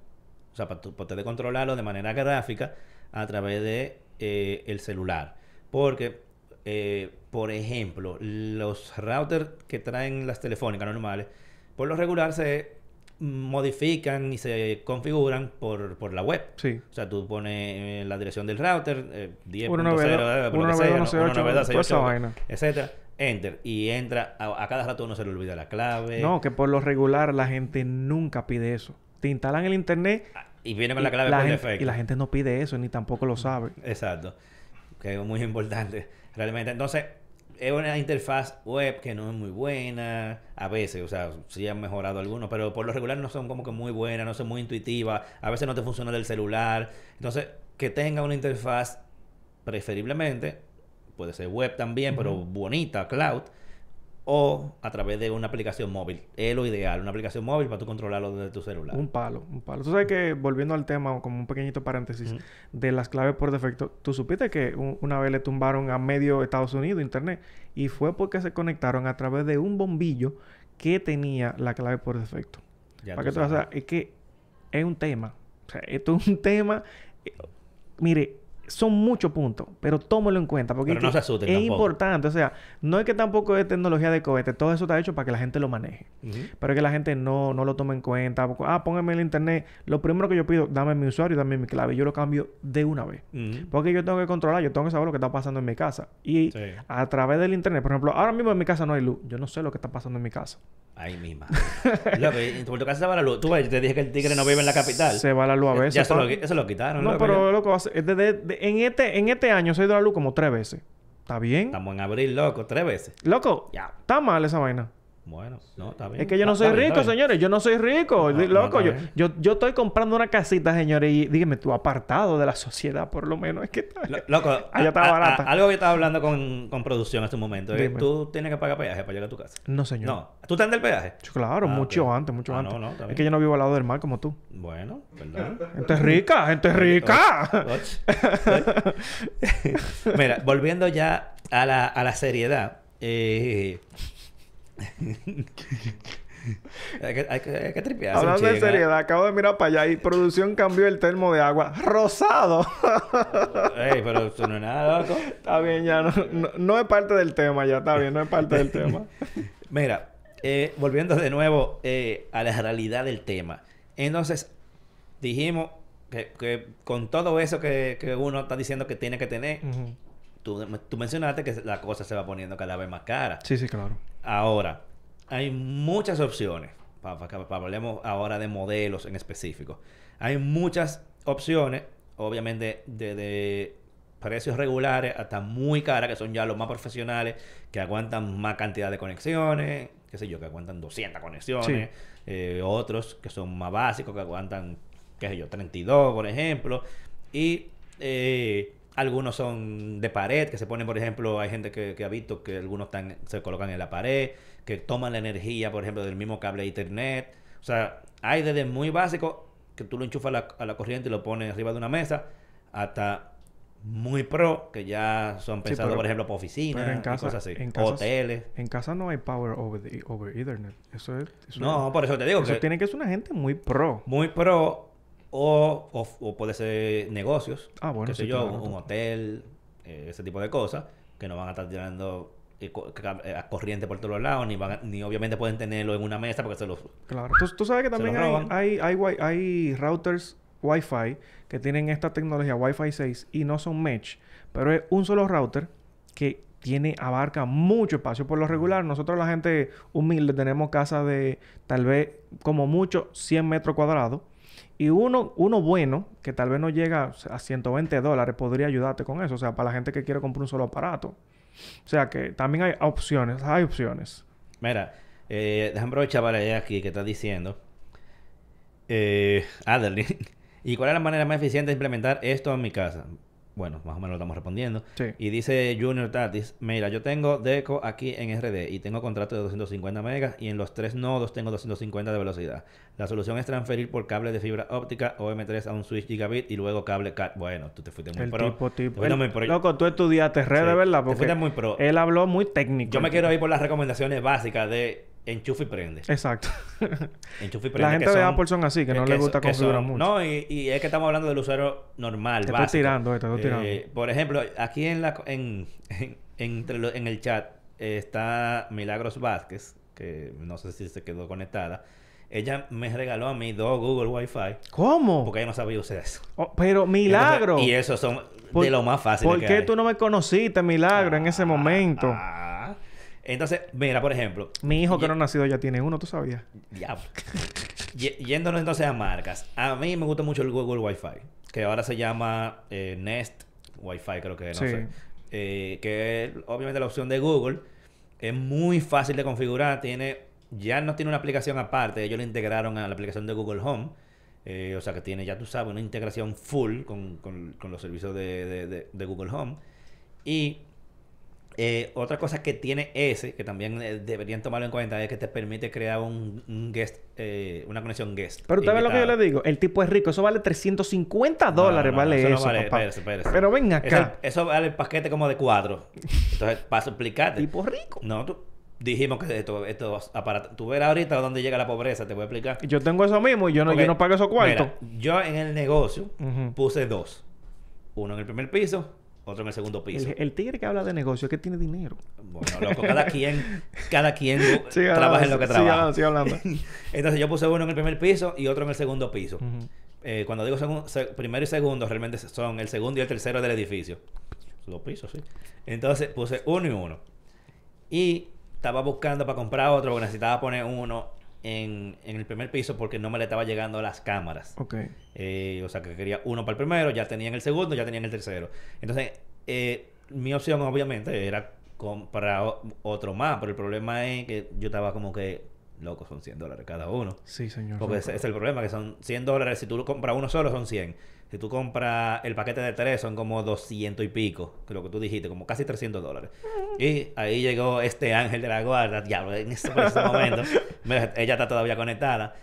O sea, para, ustedes controlarlo de manera gráfica a través de eh, el celular. Porque, eh, por ejemplo, los routers que traen las telefónicas normales, por lo regular se modifican y se configuran por, por la web. Sí. O sea, tú pones eh, la dirección del router, eh, 10.0, 192, eh, por lo que sea, 192, ¿no? 192, toda esa vaina. etcétera, enter y entra, a, a cada rato uno se le olvida la clave. No, que por lo regular la gente nunca pide eso. Te instalan el internet Y viene con la clave la por gente- defecto. y la gente no pide eso ni tampoco lo sabe. Exacto. Que es muy [LAUGHS] importante, realmente. Entonces, es una interfaz web que no es muy buena. A veces, o sea, sí han mejorado algunos, pero por lo regular no son como que muy buenas, no son muy intuitivas. A veces no te funciona del celular. Entonces, que tenga una interfaz, preferiblemente, puede ser web también, pero bonita, cloud, o a través de una aplicación móvil. Es lo ideal, una aplicación móvil para tú controlarlo desde tu celular. Un palo, un palo. Tú sabes que, volviendo al tema, como un pequeñito paréntesis, de las claves por defecto, tú supiste que un- una vez le tumbaron a medio Estados Unidos internet y fue porque se conectaron a través de un bombillo que tenía la clave por defecto. Ya Para tú que tú sabes. veas, es que es un tema. O sea, esto es un [LAUGHS] tema. Mire, son muchos puntos, pero tómelo en cuenta. Porque Pero es no se asusten Es tampoco. importante. O sea, no es que tampoco es tecnología de cohete. Todo eso está hecho para que la gente lo maneje. Ujú. Pero es que la gente no, no lo toma en cuenta. Ah, póngame el internet. Lo primero que yo pido, dame mi usuario dame mi clave. Yo lo cambio de una vez. Porque yo tengo que controlar, yo tengo que saber lo que está pasando en mi casa. Y Sí. a través del internet, por ejemplo, ahora mismo en mi casa no hay luz. Yo no sé lo que está pasando en mi casa. Ay, mi madre. Loco, por tu casa se va la luz. Tú ves, yo te dije que el tigre no vive en la capital. Se va la luz a veces. Ya lo, eso lo quitaron. No, loco, pero ya. loco, desde- de- en, este, en este año se ha ido la luz como tres veces. ¿Está bien? Estamos en abril, loco, tres veces. Loco, Ya. está mal esa vaina. Bueno, no, está bien. Es que yo no soy rico, bien. señores. Yo no soy rico. No, Di- no, Loco, yo, yo, yo estoy comprando una casita, señores. Y dígame, tú apartado de la sociedad, por lo menos. Es que está... Lo- Loco, [LAUGHS] Allá está a- barata. a- algo que estaba hablando con, con producción en este momento. Dime. Tú tienes que pagar peaje para llegar a tu casa. No, señor. No. ¿Tú estás en el peaje? Claro, Ah, mucho antes, mucho Ah, antes. no, no, está es que yo no vivo al lado del mar como tú. Bueno, perdón. Gente rica, gente rica. [LAUGHS] Mira, volviendo ya a la, a la seriedad. eh, [LAUGHS] hay, que, hay, que, hay que tripearse un Hablando de seriedad, acabo de mirar para allá y producción cambió el termo de agua. ¡Rosado! [LAUGHS] Ey, pero eso no es nada, loco. está bien, ya no, no, no es parte del tema, ya está bien, no es parte del tema. [LAUGHS] Mira, eh, volviendo de nuevo eh, a la realidad del tema. Entonces, dijimos que, que con todo eso que, que uno está diciendo que tiene que tener, Ujú. tú, tú mencionaste que la cosa se va poniendo cada vez más cara. Sí, sí, claro. Ahora, hay muchas opciones. Para, hablemos ahora de modelos en específico. Hay muchas opciones, obviamente, de, precios regulares hasta muy caras, que son ya los más profesionales, que aguantan más cantidad de conexiones, qué sé yo, que aguantan 200 conexiones. Eh, otros que son más básicos, que aguantan, qué sé yo, 32, por ejemplo. Y eh, algunos son de pared, que se ponen, por ejemplo, hay gente que, que ha visto que algunos están, se colocan en la pared, que toman la energía, por ejemplo, del mismo cable de internet. O sea, hay desde muy básico, que tú lo enchufas a la, a la corriente y lo pones arriba de una mesa, hasta muy pro, que ya son pensados, por ejemplo, para oficinas cosas así. en casas- Hoteles. En casa no hay power over, the- over Ethernet. Eso es... Eso No, por eso te digo Eso que tiene que ser una gente muy pro. muy pro o, o, o puede ser negocios. Ah, bueno, qué sé sí, yo, claro. un hotel, eh, ese tipo de cosas, que no van a estar tirando eh, eh, a corriente por todos lados, ni, van a- ni obviamente pueden tenerlo en una mesa porque se los... Claro. Tú, tú sabes que también hay, hay, hay, hay routers Wi-Fi que tienen esta tecnología Wi-Fi 6 y no son mesh, pero es un solo router que tiene, abarca mucho espacio. Por lo regular, nosotros la gente humilde tenemos casas de tal vez como mucho 100 metros cuadrados. Y uno, uno bueno, que tal vez no llega a 120 dólares, podría ayudarte con eso. O sea, para la gente que quiere comprar un solo aparato. O sea que también hay opciones, hay opciones. Mira, eh, déjame aprovechar para leer aquí que está diciendo. Eh, Adeline. [LAUGHS] ¿Y cuál es la manera más eficiente de implementar esto en mi casa? Bueno, más o menos lo estamos respondiendo. Sí. Y dice Junior Tatis, mira, yo tengo Deco aquí en RD y tengo contrato de 250 megas y en los tres nodos tengo 250 de velocidad. La solución es transferir por cable de fibra óptica o M3 a un switch gigabit y luego cable CAT. Bueno, tú te fuiste muy El pro. tipo, Te tipo. el- muy pro. Loco, tú estudiaste redes, Sí, ¿verdad? te Porque fuiste muy pro. él habló muy técnico. Yo me quiero ir por las recomendaciones básicas de enchufe y prende. Exacto. [LAUGHS] Enchufe y prende. la que gente de son- Apple son así, que no les gusta que configurar son- mucho. No, y, y es que estamos hablando del usuario normal, Te estoy básico. tirando, eh, te estoy tirando. Eh, por ejemplo, aquí en la en, en, entre lo- en el chat eh, está Milagros Vázquez, que no sé si se quedó conectada. Ella me regaló a mí dos Google Wi-Fi ¿Cómo? porque ella no sabía usar eso. Oh, pero milagro. Entonces, y esos son de lo más fácil ¿Por que qué hay. tú no me conociste, milagro, en ese momento? Ah. Entonces, mira, por ejemplo, Mi hijo que no ha nacido ya tiene uno, ¿tú sabías? Diablo. [LAUGHS] Yéndonos entonces a marcas. A mí me gusta mucho el Google Wi-Fi. Que ahora se llama eh, Nest Wi-Fi, creo que, no Sí. sé. Eh, que es obviamente la opción de Google. Es muy fácil de configurar. Tiene... Ya no tiene una aplicación aparte. Ellos lo integraron a la aplicación de Google Home. Eh, o sea que tiene, ya tú sabes, una integración full con, con- con los servicios de, de- de- de Google Home. Y eh, otra cosa que tiene ese, que también eh, deberían tomarlo en cuenta, es que te permite crear un, un guest, eh, una conexión guest. Pero ¿sabes lo que yo le digo? El tipo es rico. Eso vale 350 dólares, No, no, no, vale eso eso, no vale, papá. espérese, espérese. Pero ven acá. eso vale el paquete como de cuatro. Entonces, para explicarte. Tipo rico. No, tú, dijimos que esto, estos aparatos. Tú verás ahorita dónde llega la pobreza, te voy a explicar. Yo tengo eso mismo y yo no, yo no pago esos cuartos. mira, yo en el negocio puse dos. Uno en el primer piso, otro en el segundo piso. El, el tigre que habla de negocio es que tiene dinero. Bueno, loco, cada [LAUGHS] quien, cada quien Siga trabaja en lo que trabaja. siga hablando. [LAUGHS] Entonces yo puse uno en el primer piso y otro en el segundo piso. Eh, cuando digo primero y segundo, realmente son el segundo y el tercero del edificio. Dos pisos, sí. Entonces puse uno y uno. Y estaba buscando para comprar otro porque necesitaba poner uno en, en el primer piso porque no me le estaba llegando a las cámaras. Ok. Eh, o sea, que quería uno para el primero, ya tenía en el segundo, ya tenía en el tercero. Entonces, eh, mi opción obviamente era comprar otro más, pero el problema es que yo estaba como que, loco, son 100 dólares cada uno. Sí, señor. Porque ese es el problema, que son 100 dólares. Si tú lo compras uno solo, son 100. Si tú compras el paquete de tres, son como 200 y pico. Que lo que tú dijiste, como casi 300 dólares. Y ahí llegó este ángel de la guarda. Diablo, en ese, por ese momento. [LAUGHS] mira, ella está todavía conectada.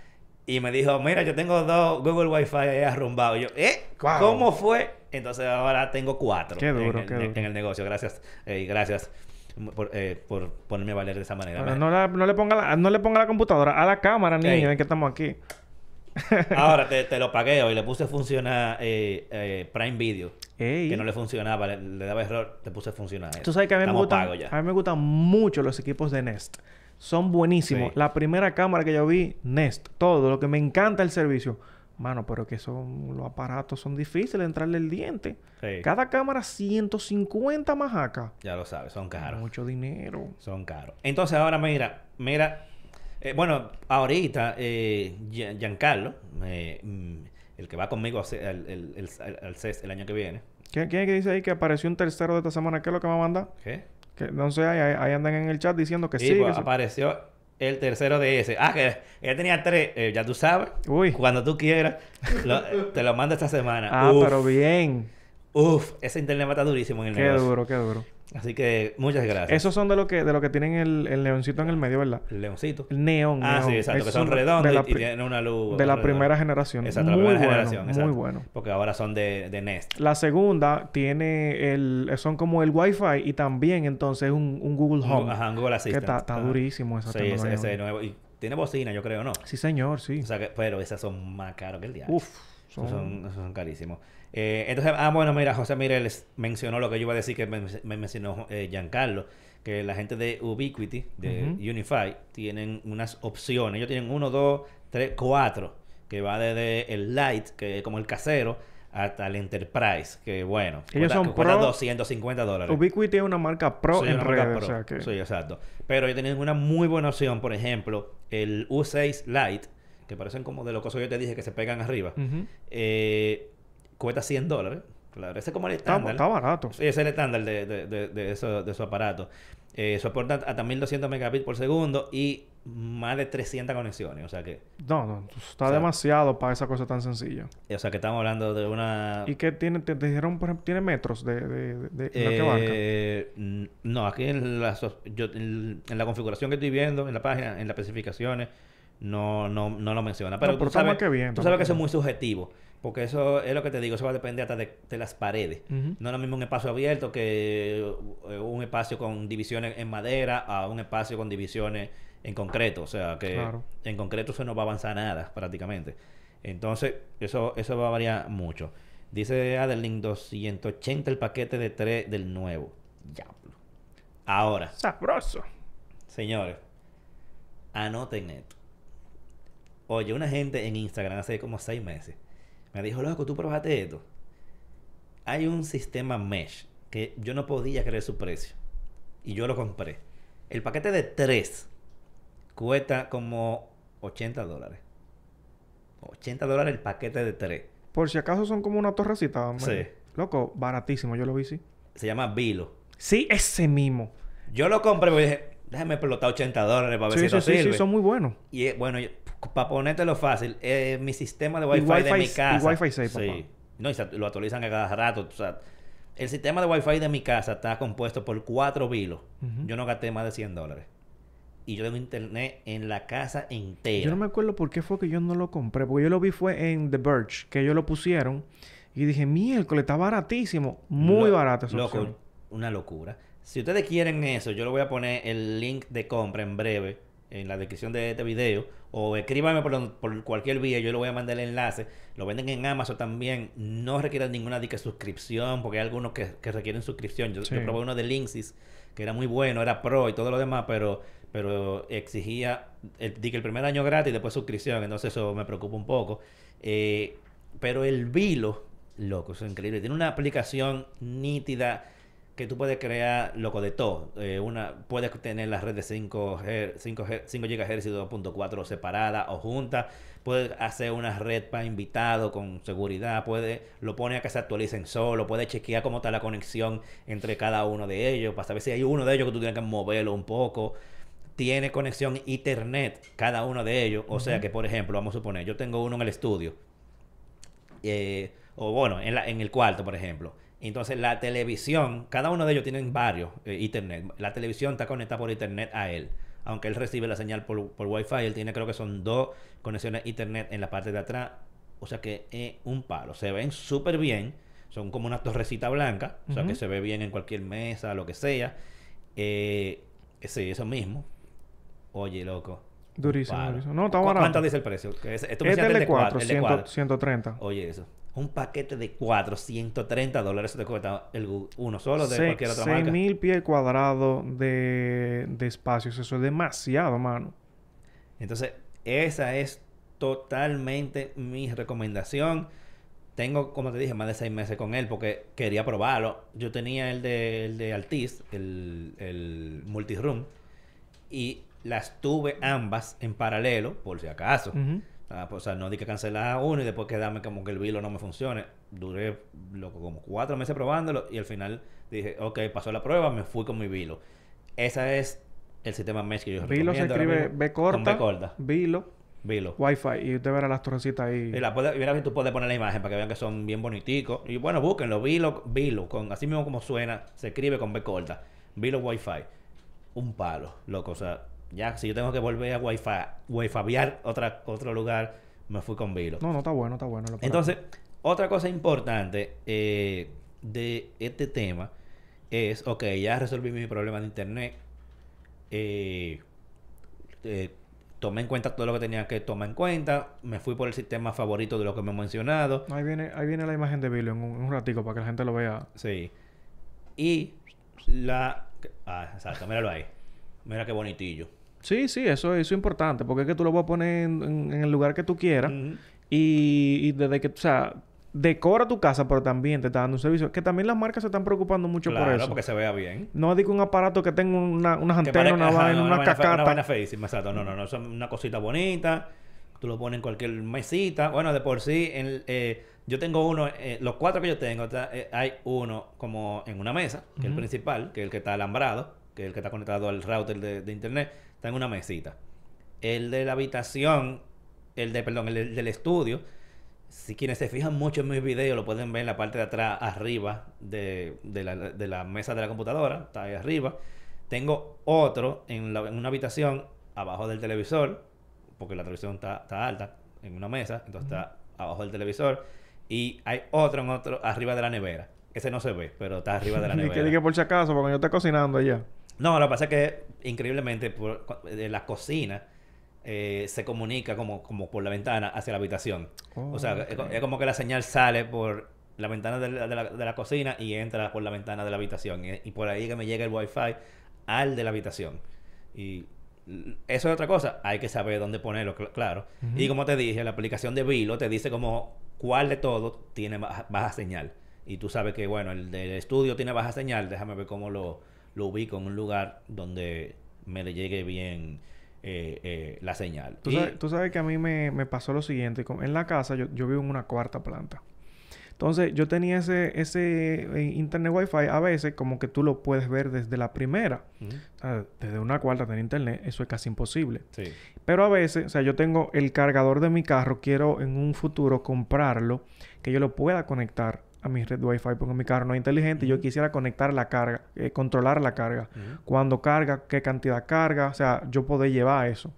Y me dijo, mira, yo tengo dos Google Wi-Fi ahí arrumbados. Yo, ¿eh? Wow. ¿Cómo fue? Entonces ahora tengo cuatro. Qué duro, en, el, qué duro. en el negocio. Gracias. eh, gracias por, eh, por ponerme a valer de esa manera. No, la- no le ponga la, no le ponga la computadora a la cámara, niño, ven que estamos aquí. Ahora te, te lo pagué hoy, le puse a funcionar eh, eh, Prime Video. Ey. Que no le funcionaba, le, le daba error, te puse a funcionar. Tú sabes que a mí, me gustan, ya. a mí me gustan mucho los equipos de Nest. Son buenísimos. Sí. La primera cámara que yo vi, Nest. Todo. Lo que me encanta el servicio. Mano, pero que son... Los aparatos son difíciles de entrarle el diente. Sí, Cada cámara 150 más acá. Ya lo sabes, son caros. Mucho dinero. Son caros. Entonces ahora mira, mira, eh, bueno, ahorita eh, Gian- Giancarlo, eh, mm, el que va conmigo al, el, el- al CES el año que viene. ¿Quién, quién es que dice ahí que apareció un tercero de esta semana? ¿Qué es lo que me manda? ¿Qué? Que no sé, ahí, ahí andan en el chat diciendo que Y sí. pues, que sí. apareció el tercero de ese. Ah, que él tenía tres, eh, ya tú sabes. Uy. Cuando tú quieras, lo- te lo mando esta semana. Ah, Uf, pero bien. Uf, ese internet va a estar durísimo en el Qué negocio. duro, qué duro. Así que muchas gracias. Esos son de lo que, de lo que tienen el, el leoncito en el medio, ¿verdad? El leoncito. El neón. Ah, neón. sí, exacto. Esos Que son redondos la y, tienen una luz. De la primera generación. Exacto, la muy primera bueno, generación. muy exacto. bueno. Porque ahora son de, de Nest. La segunda tiene el... Son como el Wi-Fi y también entonces un, un Google Home. Ajá, un Google que Assistant. está, está durísimo esa Sí, ese, nuevo. Y tiene bocina, yo creo, ¿no? Sí, señor, sí. O sea que, pero esas son más caros que el diablo. Uf. Son... son, son carísimos. Eh, entonces, ah, bueno, mira, José Mireles mencionó lo que yo iba a decir que me, me mencionó eh, Giancarlo, que la gente de Ubiquiti, de. Unify, tienen unas opciones. Ellos tienen uno, dos, tres, cuatro, que va desde el Lite, que es como el casero, hasta el Enterprise, que bueno, Ellos cuesta, son cuesta pro- 250 dólares. Ubiquiti es una marca pro Sí, en redes. pro. O sea que... Sí, exacto. Pero ellos tienen una muy buena opción, por ejemplo, el U6 Lite, que parecen como de los cosas que yo te dije que se pegan arriba, eh, cuesta 100 dólares. Claro, ese es como el Está, estándar. está barato. Ese es el estándar de, de, de, de, eso- de su aparato. Eh, soporta hasta 1200 megabits por segundo y más de 300 conexiones. O sea que, No, no. Está O sea- demasiado para esa cosa tan sencilla. o sea que estamos hablando de una... ¿Y qué tiene? Te, te dijeron, por ejemplo, tiene metros de, de, de, que. Eh, no, aquí en la, yo- en, la configuración que estoy viendo, en la página, en las especificaciones, no, no, no lo menciona. Pero, No, pero tú sabes, que bien, tú sabes que eso es muy subjetivo. Porque eso es lo que te digo, eso va a depender hasta de, de las paredes. No es lo mismo un espacio abierto que eh, un espacio con divisiones en madera a un espacio con divisiones en concreto. O sea, que Claro. en concreto eso no va a avanzar nada prácticamente. Entonces, eso, eso va a variar mucho. Dice Adeline 280 el paquete de 3 del nuevo. Diablo. Ahora, Sabroso. señores, anoten esto. Oye, una gente en Instagram hace como 6 meses me dijo, loco, ¿tú probaste esto? Hay un sistema mesh que yo no podía creer su precio. Y yo lo compré. El paquete de 3 cuesta como 80 dólares. 80 dólares el paquete de 3. Por si acaso son como una torrecita. hombre. Sí. Loco, baratísimo. Yo lo vi, sí. Se llama Vilo. Sí, ese mismo. Yo lo compré porque dije, déjame explotar 80 dólares para ver Sí, si sí, esto sí, sirve. sí, son muy buenos. Y eh, bueno, para ponértelo fácil, eh, mi sistema de Y Wi-Fi, de mi y casa. Wi-Fi 6, sí. papá. No, y se- lo actualizan a cada rato. O sea, el sistema de Wi-Fi de mi casa está compuesto por cuatro vilos. Yo no gasté más de 100 dólares. Y yo tengo internet en la casa entera. Yo no me acuerdo por qué fue que yo no lo compré. Porque yo lo vi fue en The Verge. Que ellos lo pusieron. Y dije, miércoles, está baratísimo. Muy Lo- barato esa Loco, opción. una locura. Si ustedes quieren eso, yo le voy a poner el link de compra en breve en la descripción de este video. O escríbanme por, por cualquier vía, yo le voy a mandar el enlace. Lo venden en Amazon también. No requieren ninguna dique suscripción, porque hay algunos que, que requieren suscripción. Yo, Sí. yo probé uno de Linksys, que era muy bueno, era pro y todo lo demás, pero, pero exigía el, el primer año gratis y después suscripción. Entonces eso me preocupa un poco. Eh, pero el Vilo, loco, eso es increíble. Tiene una aplicación nítida que tú puedes crear, loco, de todo. Eh, una, puedes tener la red de 5, G- 5, G- 5 GHz y 2.4 separada o juntas. Puedes hacer una red para invitados con seguridad. Puede, lo pone a que se actualicen solo. Puedes chequear cómo está la conexión entre cada uno de ellos. Para saber si hay uno de ellos que tú tienes que moverlo un poco. Tiene conexión Ethernet cada uno de ellos. O sea que, por ejemplo, vamos a suponer, yo tengo uno en el estudio eh, o bueno, en, la- en el cuarto, por ejemplo. Entonces, la televisión, cada uno de ellos tienen varios eh, Ethernet. La televisión está conectada por Ethernet a él. Aunque él recibe la señal por, por Wi-Fi, él tiene, creo que son dos conexiones Ethernet en la parte de atrás. O sea que es un palo. Se ven súper bien. Son como una torrecita blanca. O sea que se ve bien en cualquier mesa, lo que sea. Eh, sí, eso mismo. Oye, loco. Durísimo, durísimo. No, está ¿Cu- barato. ¿Cuánto dice el precio? Que ese- esto me Este es el de 4, el de cuatro. 130. Oye, eso. Un paquete de 4, 130 dólares. Te cuesta el uno solo de Se- cualquier otra marca. 6.000 pies cuadrados de, de espacios. Eso es demasiado, mano. Entonces, esa es totalmente mi recomendación. Tengo, como te dije, más de 6 meses con él porque quería probarlo. Yo tenía el de, el de Altis, el, el multiroom, y las tuve ambas en paralelo, por si acaso. Ah, pues, o sea, no di que cancelar uno y después quedarme como que el vilo no me funcione. Duré loco, como cuatro meses probándolo y al final dije, ok, pasó la prueba, me fui con mi vilo. Ese es el sistema mesh que yo Vilo se escribe B con corta. B corta. Vilo. Vilo. Wi-Fi y usted verá las torrecitas ahí. Y la puede, mira, tú puedes poner la imagen para que vean que son bien boniticos. Y bueno, búsquenlo, Vilo, Vilo, con así mismo como suena, se escribe con B corta. Vilo Wi-Fi. Un palo, loco. O sea, ya si yo tengo que volver a Wi-Fi, Wi-Fiar otra, otro lugar, me fui con Vilo. No, no, está bueno, está bueno. lo Entonces, otra cosa importante eh, de este tema es, ok, ya resolví mi problema de internet. Eh, eh, tomé en cuenta todo lo que tenía que tomar en cuenta. Me fui por el sistema favorito de lo que me he mencionado. Ahí viene, ahí viene la imagen de Vilo en un, un ratico para que la gente lo vea. Sí. Y la... Ah, exacto, míralo ahí. Mira qué bonitillo. Sí, sí, eso, eso es importante, porque es que tú lo vas a poner en, en- en el lugar que tú quieras y, y desde que, o sea, decora tu casa, pero también te está dando un servicio. Que también las marcas se están preocupando mucho por Claro, eso. porque se vea bien. No digo un aparato que tenga una, unas antenas, una vaina, no, una, fe- cacata. Una vaina feísima, exacto. No, no, no. Son una cosita bonita. Tú lo pones en cualquier mesita. Bueno, de por sí, en- eh, yo tengo uno, eh, los cuatro que yo tengo, está- eh, hay uno como en una mesa, que es el principal, que es el que está alambrado, que es el que está conectado al router de, de internet, está en una mesita. El de la habitación, el de, perdón, el, de- del estudio, si quienes se fijan mucho en mis videos, lo pueden ver en la parte de atrás, arriba de, de la, de la mesa de la computadora, está ahí arriba. Tengo otro en, la- en una habitación abajo del televisor, porque la televisión está, está alta, en una mesa, entonces está abajo del televisor. Y hay otro en otro arriba de la nevera. Ese no se ve, pero está arriba de la [LAUGHS] que nevera. diga por si acaso, porque yo estoy cocinando allá. No, lo que pasa es que increíblemente por, de la cocina eh, se comunica como, como por la ventana hacia la habitación. o sea, es, como que la señal sale por la ventana de la, de la- de la cocina y entra por la ventana de la habitación. Y, y por ahí que me llega el wifi al de la habitación. Y eso es otra cosa. Hay que saber dónde ponerlo, cl- claro. Y como te dije, la aplicación de Vilo te dice como cuál de todos tiene baja, baja señal. Y tú sabes que, bueno, el del estudio tiene baja señal. Déjame ver cómo lo, lo ubico en un lugar donde me le llegue bien eh, eh, la señal. Tú, Y- sabes, tú sabes que a mí me, me pasó lo siguiente. En la casa, yo, yo vivo en una cuarta planta. Entonces, yo tenía ese, ese eh, internet wifi a veces como que tú lo puedes ver desde la primera. O sea, desde una cuarta tener internet, eso es casi imposible. Sí. Pero a veces, o sea, yo tengo el cargador de mi carro, quiero en un futuro comprarlo, que yo lo pueda conectar a mi red wifi, porque mi carro no es inteligente y yo quisiera conectar la carga, eh, controlar la carga. Ujú. Cuando carga, qué cantidad carga, o sea, yo poder llevar eso.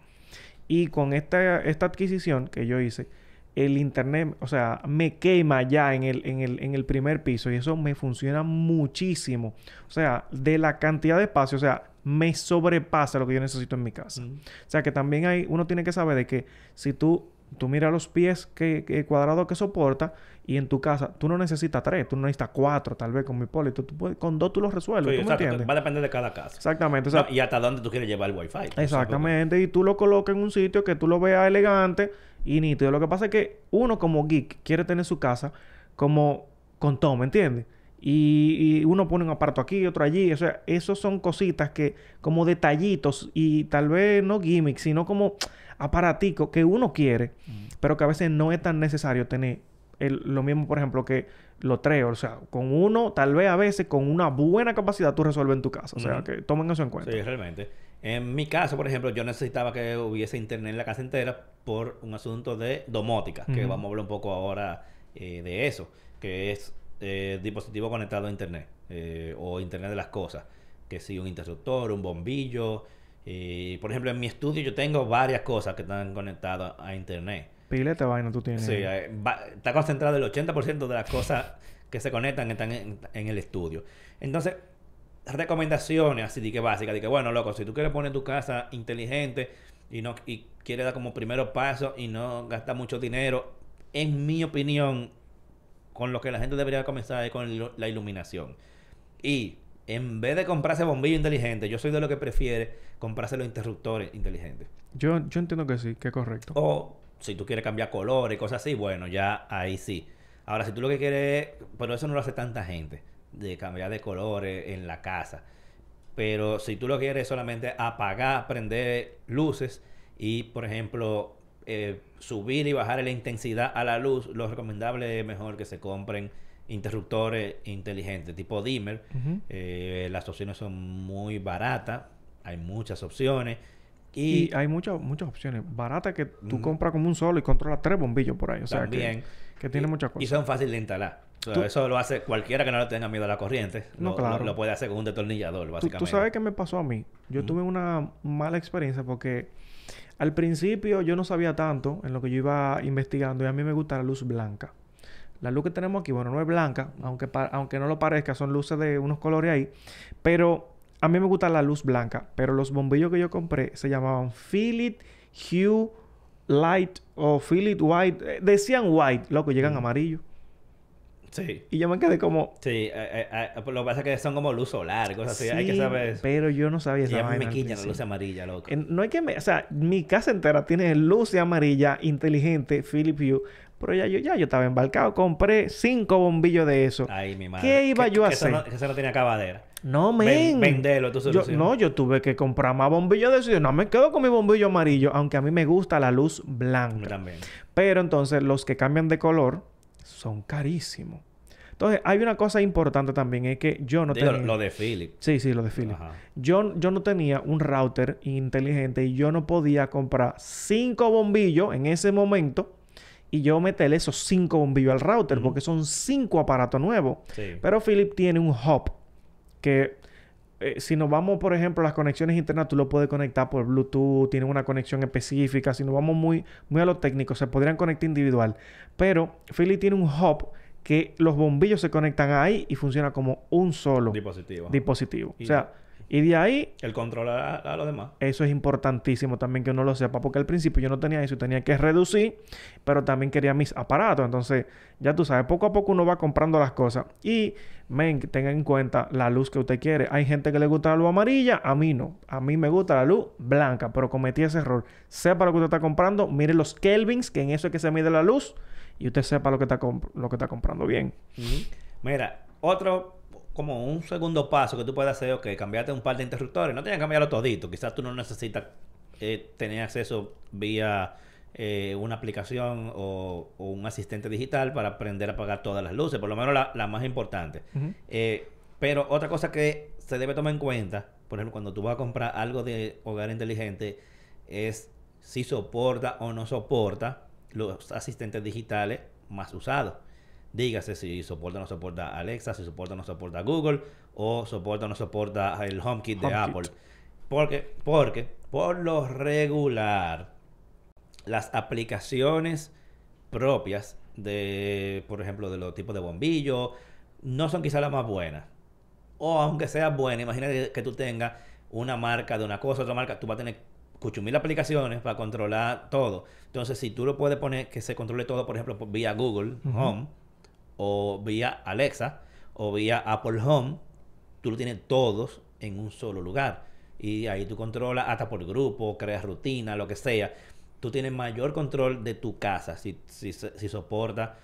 Y con esta, esta adquisición que yo hice, el internet, o sea, me quema ya en el, en el, en el primer piso y eso me funciona muchísimo. O sea, de la cantidad de espacio, o sea, me sobrepasa lo que yo necesito en mi casa. O sea, que también hay, uno tiene que saber de que si tú, tú miras los pies que, que cuadrados que soporta y en tu casa, tú no necesitas tres, tú no necesitas cuatro, tal vez con mi polito. Tú puedes, con dos tú los resuelves, Sí, ¿tú me exacto. entiendes? Va a depender de cada casa. Exactamente. O sea, No, y hasta dónde tú quieres llevar el wifi. Exactamente, y tú lo colocas en un sitio que tú lo veas elegante y nítido. Lo que pasa es que uno como geek quiere tener su casa como con todo, ¿me entiendes? Y, y uno pone un aparato aquí, otro allí. O sea, esos son cositas que, como detallitos y tal vez no gimmicks, sino como aparaticos que uno quiere, pero que a veces no es tan necesario tener el- lo mismo, por ejemplo, que los tres. O sea, con uno, tal vez a veces con una buena capacidad tú resuelves en tu casa. O sea, que tomen eso en cuenta. Sí, realmente. En mi caso, por ejemplo, yo necesitaba que hubiese internet en la casa entera por un asunto de domótica, que vamos a hablar un poco ahora eh, de eso, que es eh, dispositivo conectado a internet eh, o internet de las cosas, que si un interruptor, un bombillo. Eh, por ejemplo, en mi estudio yo tengo varias cosas que están conectadas a internet. Pileta vaina tú tienes. Sí, eh, va- está concentrado el 80% de las cosas que se conectan están en, en el estudio. Entonces, recomendaciones así de que básicas, de que bueno, loco, si tú quieres poner tu casa inteligente y no y quieres dar como primeros pasos y no gastar mucho dinero, en mi opinión, con lo que la gente debería comenzar es con la iluminación. Y en vez de comprarse bombillo inteligente, yo soy de los que prefiere comprarse los interruptores inteligentes. Yo, yo entiendo que sí, que es correcto. O si tú quieres cambiar colores y cosas así, bueno, ya ahí sí. Ahora, si tú lo que quieres, pero eso no lo hace tanta gente, de cambiar de colores en la casa. Pero si tú lo quieres solamente apagar, prender luces y, por ejemplo, eh, subir y bajar la intensidad a la luz, lo recomendable es mejor que se compren interruptores inteligentes, tipo dimmer. Eh, las opciones son muy baratas, hay muchas opciones Y, hay muchas muchas opciones. Baratas que tú compras como un solo y controlas tres bombillos por ahí. O sea También. Que, tiene muchas cosas. Y son fáciles de instalar. eso lo hace cualquiera que no le tenga miedo a la corriente. No, lo, claro. lo, puede hacer con un destornillador, básicamente. ¿Tú, sabes qué me pasó a mí? Yo tuve una mala experiencia porque al principio yo no sabía tanto en lo que yo iba investigando y a mí me gusta la luz blanca. La luz que tenemos aquí, bueno, no es blanca, aunque, aunque no lo parezca, son luces de unos colores ahí, pero a mí me gusta la luz blanca, pero los bombillos que yo compré se llamaban Philip Hue Light o Philip White. Eh, decían white, loco, llegan amarillo. Sí. Y yo me quedé como... Sí, eh, eh, lo que pasa es que son como luz solar, cosas así. Hay que saber... pero yo no sabía esa Y a mí me quillan la luz amarilla, loco. no hay que... o sea, mi casa entera tiene luz amarilla inteligente, Philip Hue. Pero ya yo, ya yo estaba embarcado. Compré cinco bombillos de eso. Ay, mi madre. ¿Qué iba yo a hacer? Eso no, eso no tenía acabadera. No, men. vendelo, tu solución. no, yo tuve que comprar más bombillos de eso. Yo no me quedo con mi bombillo amarillo, aunque a mí me gusta la luz blanca. También. Pero entonces los que cambian de color son carísimos. Entonces, hay una cosa importante también, es que yo no tenía... Lo de Philip. Sí, sí, lo de Philip. Yo, yo no tenía un router inteligente y yo no podía comprar cinco bombillos en ese momento y yo meterle esos cinco bombillos al router porque son cinco aparatos nuevos. Pero Philip tiene un hub que eh, si nos vamos, por ejemplo, a las conexiones internas, tú lo puedes conectar por Bluetooth, tiene una conexión específica. Si nos vamos muy, muy a lo técnico, se podrían conectar individual. Pero Philip tiene un hub que los bombillos se conectan ahí y funciona como un solo dispositivo. dispositivo. O sea, y de ahí... El control a, lo demás. Eso es importantísimo también que uno lo sepa, porque al principio yo no tenía eso, tenía que reducir, pero también quería mis aparatos. Entonces, ya tú sabes, poco a poco uno va comprando las cosas. Y, men, tenga en cuenta la luz que usted quiere. Hay gente que le gusta la luz amarilla, a mí no. A mí me gusta la luz blanca, pero cometí ese error. Sepa lo que usted está comprando, mire los kelvins, que en eso es que se mide la luz, y usted sepa lo que está, lo que está comprando bien. Mira, otro como un segundo paso que tú puedes hacer, ok, cambiarte un par de interruptores. No tienes que cambiarlo todito. Quizás tú no necesitas eh, tener acceso vía eh, una aplicación o, un asistente digital para aprender a apagar todas las luces, por lo menos la, más importante. Eh, pero otra cosa que se debe tomar en cuenta, por ejemplo, cuando tú vas a comprar algo de hogar inteligente, es si soporta o no soporta los asistentes digitales más usados. Dígase si soporta o no soporta Alexa, si soporta o no soporta Google, o soporta o no soporta el HomeKit de Apple. Porque, porque, por lo regular, las aplicaciones propias de, por ejemplo, de los tipos de bombillo, no son quizás las más buenas. O aunque sea buena, imagínate que tú tengas una marca de una cosa, otra marca, tú vas a tener mil aplicaciones para controlar todo. Entonces, si tú lo puedes poner que se controle todo, por ejemplo, vía Google Home, o vía Alexa o vía Apple Home, tú lo tienes todos en un solo lugar. Y ahí tú controlas hasta por grupo, creas rutina, lo que sea. Tú tienes mayor control de tu casa si, si, si soporta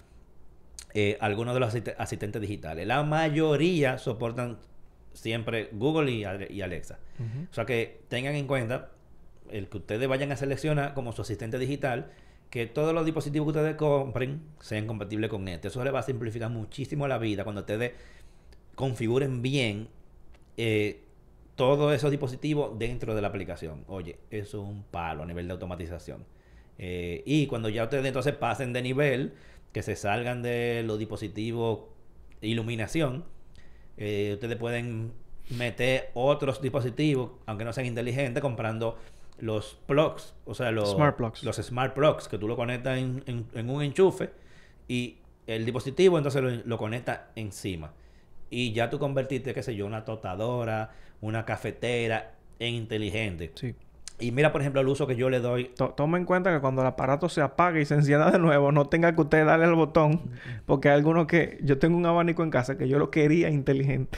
eh, algunos de los asistentes digitales. La mayoría soportan siempre Google y, Alexa. O sea que tengan en cuenta el que ustedes vayan a seleccionar como su asistente digital que todos los dispositivos que ustedes compren sean compatibles con este. Eso les va a simplificar muchísimo la vida cuando ustedes configuren bien eh, todos esos dispositivos dentro de la aplicación. Oye, eso es un palo a nivel de automatización. Eh, y cuando ya ustedes entonces pasen de nivel, que se salgan de los dispositivos iluminación, eh, ustedes pueden meter otros dispositivos, aunque no sean inteligentes, comprando los plugs, o sea, los smart plugs, los smart plugs que tú lo conectas en, un enchufe y el dispositivo entonces lo, conecta encima. Y ya tú convertiste, qué sé yo, una tostadora, una cafetera en inteligente. Sí. Y mira, por ejemplo, el uso que yo le doy. toma en cuenta que cuando el aparato se apague y se encienda de nuevo, no tenga que usted darle el botón. Porque hay algunos que. Yo tengo un abanico en casa que yo lo quería inteligente.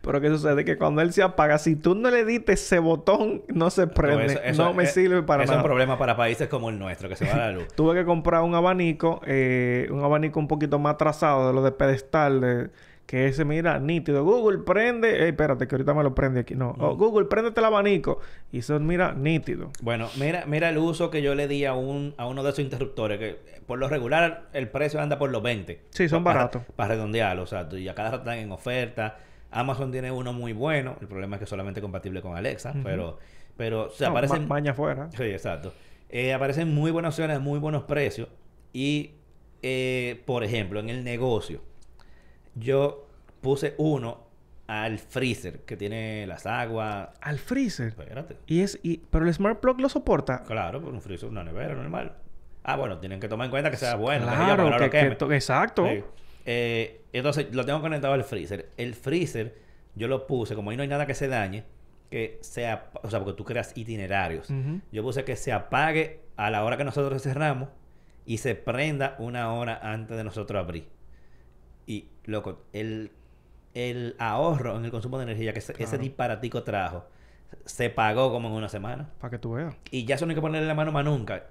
Pero ¿qué sucede? Que cuando él se apaga, si tú no le diste ese botón, no se prende. No, me sirve para nada. Es un problema para países como el nuestro, que se va la luz. [LAUGHS] Tuve que comprar un abanico, eh, un abanico un poquito más atrasado de lo de pedestal, de, que ese, mira, nítido. Google, prende. espérate, que ahorita me lo prende aquí. No. Oh, Google, préndete el abanico. Y eso, mira, nítido. Bueno, mira, mira el uso que yo le di a, un, a uno de esos interruptores, que por lo regular el precio anda por los 20. Sí, son baratos. Para, redondearlo, o sea, y a cada rato están en oferta. Amazon tiene uno muy bueno. El problema es que es solamente compatible con Alexa, pero Pero se No, aparecen... ma- maña afuera. Sí, exacto. Eh, aparecen muy buenas opciones, muy buenos precios. Y, eh, por ejemplo, en el negocio, yo puse uno al freezer que tiene las aguas. Al freezer. Espérate. Y es... Y, pero el Smart Plug lo soporta. Claro, por un freezer, una nevera normal. Ah, bueno, tienen que tomar en cuenta que sea bueno. que claro, que, que to- exacto. Sí. Eh, entonces, lo tengo conectado al freezer. El freezer, yo lo puse, como ahí no hay nada que se dañe, que sea, o sea, porque tú creas itinerarios. Yo puse que se apague a la hora que nosotros cerramos y se prenda una hora antes de nosotros abrir. Y, loco, el, el ahorro en el consumo de energía que ese, disparatico trajo se pagó como en una semana. Para que tú veas. Y ya eso no hay que ponerle la mano más nunca.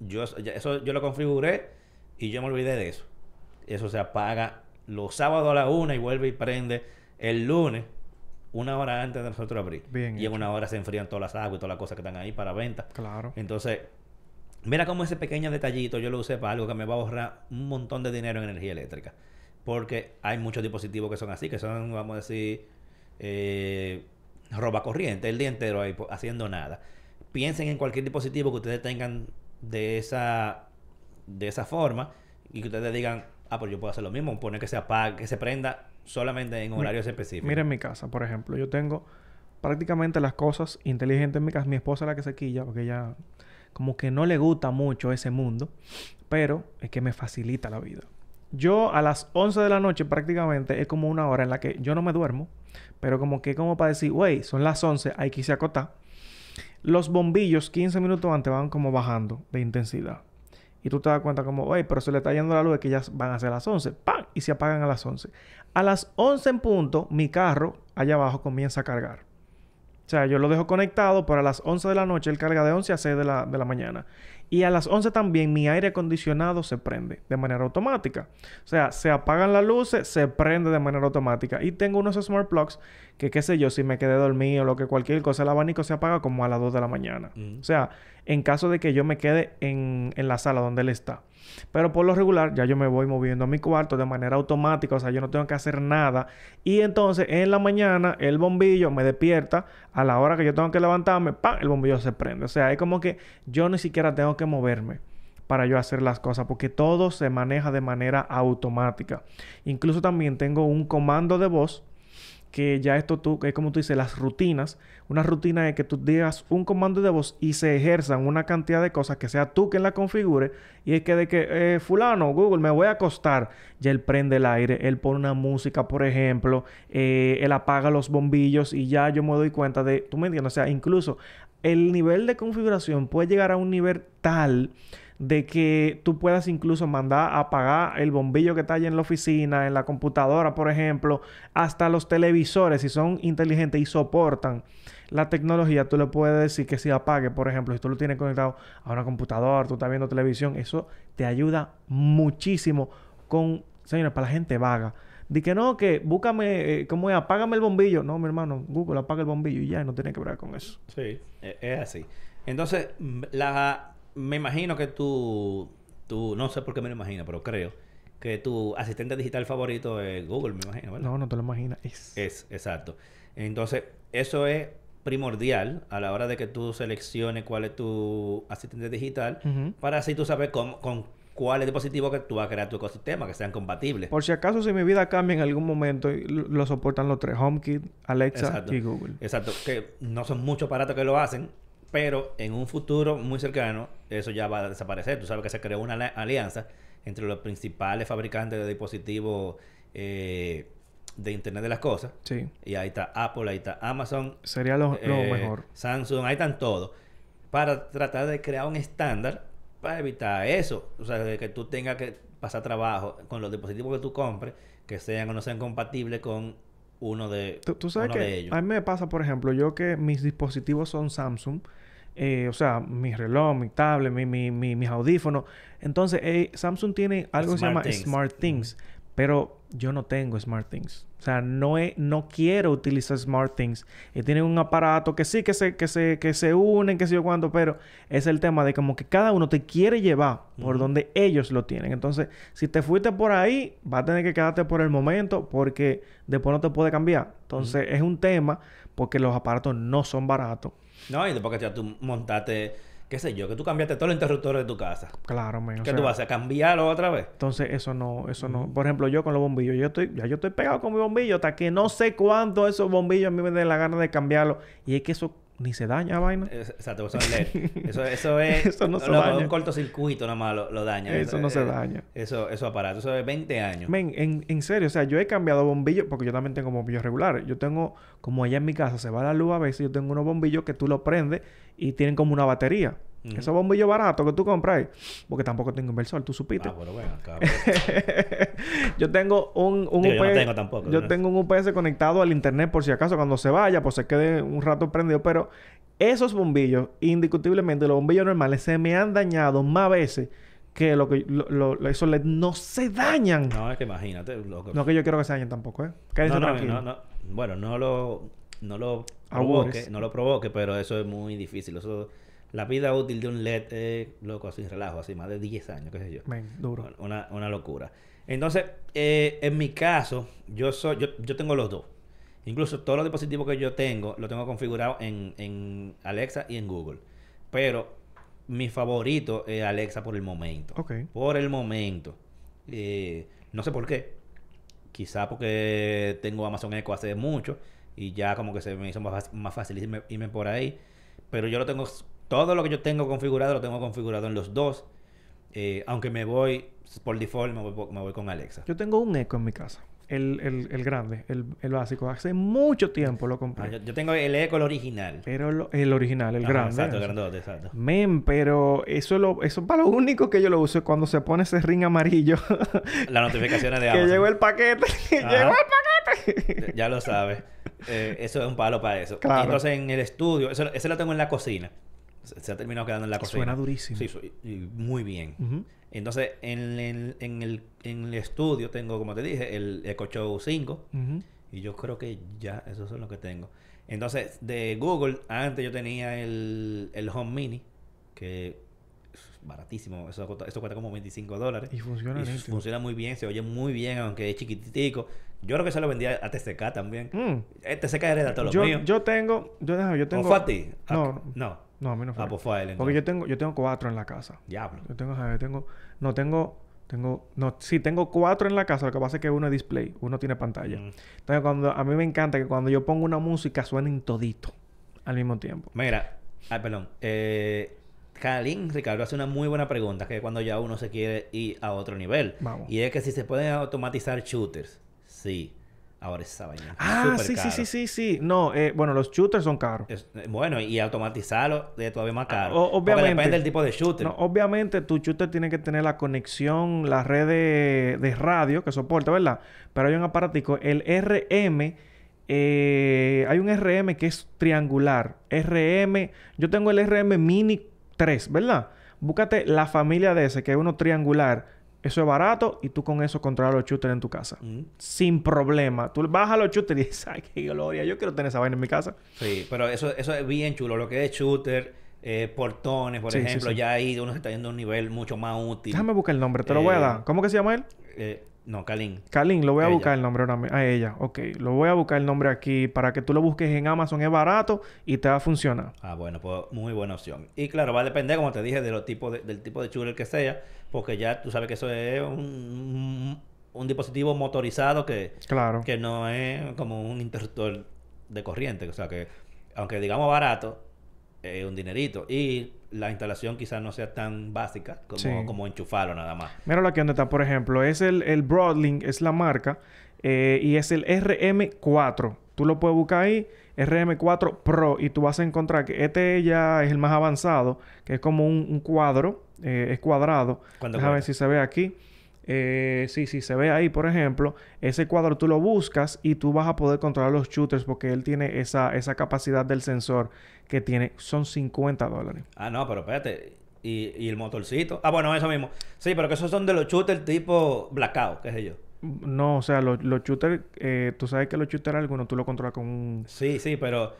Yo, ya eso yo lo configuré y yo me olvidé de eso. Eso se apaga los sábados a la una y vuelve y prende el lunes, una hora antes de nosotros abrir. Bien y en una hora se enfrían todas las aguas y todas las cosas que están ahí para venta. Claro. Entonces, mira cómo ese pequeño detallito yo lo usé para algo que me va a ahorrar un montón de dinero en energía eléctrica. Porque hay muchos dispositivos que son así, que son, vamos a decir, eh, roba corriente el día entero ahí po- haciendo nada. Piensen en cualquier dispositivo que ustedes tengan de esa, de esa forma y que ustedes digan, ah, pues yo puedo hacer lo mismo, poner que se apague, que se prenda solamente en Mi- horarios específicos. Mira en mi casa, por ejemplo, yo tengo prácticamente las cosas inteligentes en mi casa. Mi esposa es la que se quilla porque ella como que no le gusta mucho ese mundo, pero es que me facilita la vida. Yo a las 11 de la noche prácticamente es como una hora en la que yo no me duermo, pero como que como para decir, güey, son las 11, hay que irse a acotar. Los bombillos 15 minutos antes van como bajando de intensidad. Y tú te das cuenta como, güey, pero se le está yendo la luz que ya van a ser las 11. ¡Pam! Y se apagan a las 11. A las 11 en punto, mi carro allá abajo comienza a cargar. O sea, yo lo dejo conectado, pero a las 11 de la noche él carga de 11 a 6 de la, de la mañana. Y a las 11 también mi aire acondicionado se prende de manera automática. O sea, se apagan las luces, se prende de manera automática. Y tengo unos smart plugs que, qué sé yo, si me quedé dormido o lo que cualquier cosa, el abanico se apaga como a las 2 de la mañana. Mm. O sea, en caso de que yo me quede en, en la sala donde él está. Pero por lo regular, ya yo me voy moviendo a mi cuarto de manera automática, o sea, yo no tengo que hacer nada. Y entonces en la mañana el bombillo me despierta a la hora que yo tengo que levantarme, ¡pam! El bombillo se prende. O sea, es como que yo ni siquiera tengo que moverme para yo hacer las cosas, porque todo se maneja de manera automática. Incluso también tengo un comando de voz que ya esto tú, es como tú dices, las rutinas. Una rutina es que tú digas un comando de voz y se ejerzan una cantidad de cosas que sea tú quien la configure. Y es que de que, eh, fulano, Google, me voy a acostar. Ya él prende el aire, él pone una música, por ejemplo, eh, él apaga los bombillos y ya yo me doy cuenta de, tú me entiendes, o sea, incluso el nivel de configuración puede llegar a un nivel tal de que tú puedas incluso mandar a apagar el bombillo que está allá en la oficina, en la computadora, por ejemplo, hasta los televisores, si son inteligentes y soportan la tecnología, tú le puedes decir que si apague, por ejemplo, si tú lo tienes conectado a una computadora, tú estás viendo televisión, eso te ayuda muchísimo con, señores, para la gente vaga. Di que no, que búscame, eh, ¿cómo es? Apágame el bombillo. No, mi hermano, Google apaga el bombillo y ya, no tiene que ver con eso. Sí, e- es así. Entonces, la, me imagino que tú, tú, no sé por qué me lo imagino, pero creo que tu asistente digital favorito es Google, me imagino, ¿verdad? No, no te lo imaginas. Es... Es, exacto. Entonces, eso es primordial a la hora de que tú selecciones cuál es tu asistente digital para así tú saber cómo, con cuáles dispositivos que tú vas a crear tu ecosistema, que sean compatibles. Por si acaso, si mi vida cambia en algún momento, lo lo soportan los tres: HomeKit, Alexa Exacto. y Google. Exacto, que no son muchos aparatos que lo hacen, pero en un futuro muy cercano eso ya va a desaparecer. Tú sabes que se creó una alianza entre los principales fabricantes de dispositivos eh, de Internet de las Cosas. Sí, Y ahí está Apple, ahí está Amazon, sería lo, lo eh, mejor. Samsung, ahí están todos. Para tratar de crear un estándar para evitar eso. O sea, de que tú tengas que pasar trabajo con los dispositivos que tú compres, que sean o no sean compatibles con uno de, Tú, tú sabes uno de ellos. a mí me pasa, por ejemplo, yo que mis dispositivos son Samsung, eh, o sea, mi reloj, mi tablet, mi, mi, mi- mis audífonos. Entonces, eh, Samsung tiene algo que se llama. Smart Things. Pero yo no tengo SmartThings. O sea, no, no quiero utilizar SmartThings. Y tienen un aparato que sí, que se, que se, que se unen, que sé yo cuánto, pero es el tema de como que cada uno te quiere llevar por donde ellos lo tienen. Entonces, si te fuiste por ahí, vas a tener que quedarte por el momento porque después no te puede cambiar. Entonces, es un tema porque los aparatos no son baratos. No, y después que ya tú montaste qué sé yo, que tú cambiaste todos los interruptores de tu casa. Claro, men. ¿Qué tú vas a cambiarlo otra vez? Entonces, eso no, eso no. Por ejemplo, yo con los bombillos, yo estoy, ya yo estoy pegado con mi bombillo hasta que no sé cuánto esos bombillos a mí me den la gana de cambiarlo. Y es que eso ni se daña, vaina. Exacto, eso es LED. Eso, eso [LAUGHS] es... eso no se daña. Un cortocircuito nada más lo, daña. Eso, no se daña. Eso, eso aparato. Eso es 20 años. Men, en, en serio. O sea, yo he cambiado bombillos... Porque yo también tengo bombillos regulares. Yo tengo... Como allá en mi casa se va la luz a veces... Yo tengo unos bombillos que tú lo prendes... Y tienen como una batería. Esos bombillos baratos que tú compras porque tampoco tengo inversor, tú supiste. Ah, bueno, bueno, [LAUGHS] yo tengo un, un UPS. Yo, no tengo tampoco, yo tengo un UPS conectado al internet por si acaso cuando se vaya, pues se quede un rato prendido. Pero esos bombillos, indiscutiblemente, los bombillos normales, se me han dañado más veces que lo que lo, esos LED no se dañan. No, es que imagínate. No que yo quiero que se dañen tampoco, ¿eh? no, no, no, Bueno, no lo, no lo provoque, no lo provoque, pero eso es muy difícil. Eso la vida útil de un LED es, loco, sin relajo, así, más de 10 años, qué sé yo. duro. Una, una locura. Entonces, eh, en mi caso, yo soy, yo, yo tengo los dos. Incluso todos los dispositivos que yo tengo, lo tengo configurado en, en Alexa y en Google. Pero mi favorito es Alexa por el momento. Por el momento. Eh, no sé por qué. Quizá porque tengo Amazon Echo hace mucho y ya como que se me hizo más, más fácil irme, irme por ahí. Pero yo lo tengo todo lo que yo tengo configurado lo tengo configurado en los dos. Eh, aunque me voy por default, me voy, con Alexa. Yo tengo un Echo en mi casa. El, el, el grande, el, el, básico. Hace mucho tiempo lo compré. Ah, yo, tengo el Echo, el original. Pero el original, el grande. Exacto, el grandote, exacto. Men, pero eso es, lo, eso para lo único que yo lo uso cuando se pone ese ring amarillo. [LAUGHS] Las notificaciones de [LAUGHS] Amazon. que llegó el paquete. [LAUGHS] llegó el paquete. ya lo sabes. Eh, eso es un palo para eso. Claro. entonces en el estudio, eso, ese lo tengo en la cocina se ha terminado quedando en la cocina. Suena durísimo. Sí, muy bien. Entonces, en, el, en, el, en el estudio tengo, como te dije, el Echo Show 5. Y yo creo que ya, esos son los que tengo. Entonces, de Google, antes yo tenía el, el Home Mini, que es baratísimo. Eso, eso cuesta como 25 dólares. Y funciona y Funciona muy bien, se oye muy bien, aunque es chiquitico. Yo creo que se lo vendía a TCK también. Mm. TCK hereda todo yo, lo mío. Yo tengo... Yo, yo tengo... ¿O fue a ti? No. No. No, a mí no fue. Ah, pues fue él, Porque yo tengo, yo tengo cuatro en la casa. Diablo. Yo tengo, yo tengo, no tengo, tengo, no, sí, tengo cuatro en la casa. Lo que pasa es que uno es display, uno tiene pantalla. Mm. Entonces, cuando, a mí me encanta que cuando yo pongo una música suenen todito al mismo tiempo. Mira, ay, perdón. Eh, Kalin, Ricardo, hace una muy buena pregunta, que es cuando ya uno se quiere ir a otro nivel. Vamos. Y es que si se pueden automatizar shooters. Sí. Ahora esa vaina. Ah, sí, sí, sí, sí, sí. No, eh, bueno, los shooters son caros. Eh, bueno, y automatizarlo es todavía más caro. obviamente. depende del tipo de shooter. obviamente, tu shooter tiene que tener la conexión, la red de, radio que soporta, ¿verdad? Pero hay un aparatico, el RM. Eh, hay un RM que es triangular. RM. Yo tengo el RM Mini 3, ¿verdad? Búscate la familia de ese, que es uno triangular eso es barato y tú con eso controlas los shooters en tu casa. Mm. Sin problema. Tú bajas los shooters y dices, ay, qué gloria, yo quiero tener esa vaina en mi casa. Sí, pero eso, eso es bien chulo. Lo que es shooter, eh, portones, por ejemplo, ya ahí uno se está yendo a un nivel mucho más útil. Déjame buscar el nombre, te lo voy a dar. Eh, ¿Cómo que se llama él? Eh, no, Kalin. Kalin, lo voy a buscar el nombre ahora a ella. Ok, lo voy a buscar el nombre aquí para que tú lo busques en Amazon. Es barato y te va a funcionar. Ah, bueno, pues muy buena opción. Y claro, va a depender, como te dije, de los tipos del tipo de shooter que sea, porque ya tú sabes que eso es un, dispositivo motorizado que, claro. que no es como un interruptor de corriente. O sea que, aunque digamos barato, es un dinerito. Y la instalación quizás no sea tan básica como, como enchufarlo nada más. Mira aquí donde está, por ejemplo, es el, el Broadlink, es la marca, eh, y es el RM4. Tú lo puedes buscar ahí, RM4 Pro, y tú vas a encontrar que este ya es el más avanzado, que es como un, cuadro, eh, es cuadrado. Déjame ver si se ve aquí. Eh, sí, sí, se ve ahí, por ejemplo, ese cuadro tú lo buscas y tú vas a poder controlar los shooters porque él tiene esa, esa capacidad del sensor que tiene, son 50 dólares. Ah, no, pero espérate. ¿Y, el motorcito? Ah, bueno, eso mismo. Sí, pero que esos son de los shooters tipo blackout, qué sé yo. No, o sea, los, los shooters, eh, tú sabes que los shooters algunos tú lo controlas con un, Sí, sí, pero...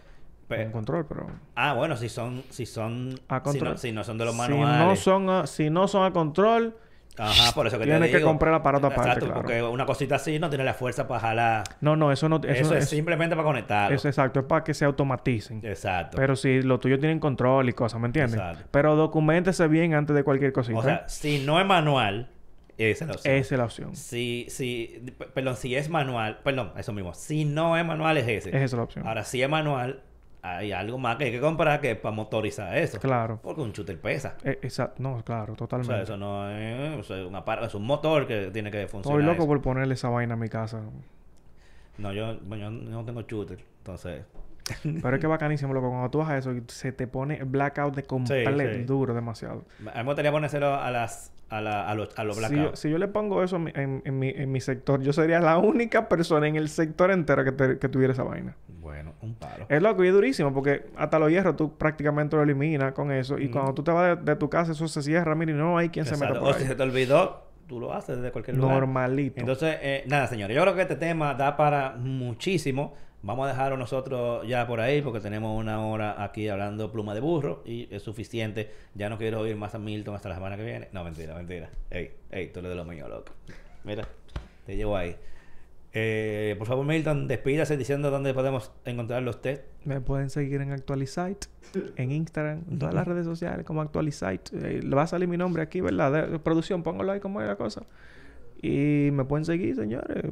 con pe- un control, pero... ah, bueno, si son... Si son... A si, control. no, si no son de los Si no manuales. son a, si no son a control, Ajá, por eso que Tienes que comprar el aparato aparte, Exacto, claro. porque una cosita así no tiene la fuerza para jalar. no, no, eso no... Eso, Eso, es es, simplemente para conectarlo. eso exacto, es para que se automaticen. Exacto. Pero si lo tuyo tienen control y cosas, ¿me entiendes? Exacto. Pero documentese bien antes de cualquier cosita. o sea, si no es manual, esa es la opción. esa es la opción. Si, si, perdón, si es manual, perdón, eso mismo. Si no es manual es ese. Esa es la opción. Ahora, si es manual, hay algo más que hay que comprar que es para motorizar eso. Claro. Porque un shooter pesa. Eh, exacto. No, claro, O totalmente. sea, eso no es, o sea, es un motor que tiene que funcionar. Estoy loco eso. por ponerle esa vaina a mi casa. No, yo, bueno, yo no tengo shooter, entonces. Pero es que [LAUGHS] bacanísimo, loco. Cuando tú haces eso, se te pone blackout de completo, sí. duro, demasiado. A mí me gustaría ponérselo a las, a, la, a los, a los blackouts. si yo le pongo eso en, mi- en, en mi, en mi sector, yo sería la única persona en el sector entero que, te- que tuviera esa vaina. Bueno, un palo. Es loco y es durísimo porque hasta los hierros tú prácticamente lo eliminas con eso. Y Ujú. cuando tú te vas de, de tu casa, eso se cierra. Mira, y no hay quien se meta Exacto. por O si se te olvidó, tú lo haces desde cualquier lugar. Normalito. Entonces, eh, nada, señores, yo creo que este tema da para muchísimo. Vamos a dejarlo nosotros ya por ahí porque tenemos una hora aquí hablando pluma de burro y es suficiente. Ya no quiero oír más a Milton hasta la semana que viene. No, mentira, mentira. Ey, ey, tú eres de lo mío, loco. Mira, te llevo ahí. Eh, por favor, Milton, despídase diciendo dónde podemos encontrarlo usted. Me pueden seguir en Actualizite, en Instagram, en todas las redes sociales como Actualizite. Eh, va a salir mi nombre aquí, ¿verdad? De producción, póngalo ahí como es la cosa. Y me pueden seguir, señores.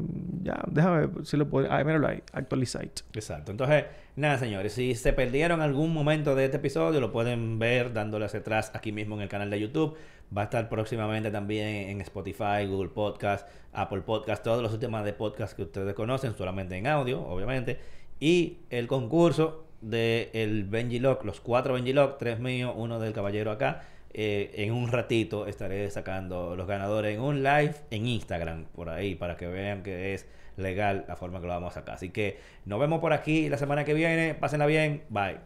Ya, déjame ver si lo puedo. Ay, míralo ahí, Actualizite. Exacto. Entonces, nada, señores, si se perdieron algún momento de este episodio, lo pueden ver dándole hacia atrás aquí mismo en el canal de YouTube. Va a estar próximamente también en Spotify, Google Podcast, Apple Podcast, todos los sistemas de podcast que ustedes conocen, solamente en audio, obviamente. Y el concurso del el Benji Lock, los cuatro Benji Lock, tres míos, uno del caballero acá. Eh, en un ratito estaré sacando los ganadores en un live en Instagram, por ahí, para que vean que es legal la forma que lo vamos a sacar. Así que nos vemos por aquí la semana que viene. Pásenla bien. Bye.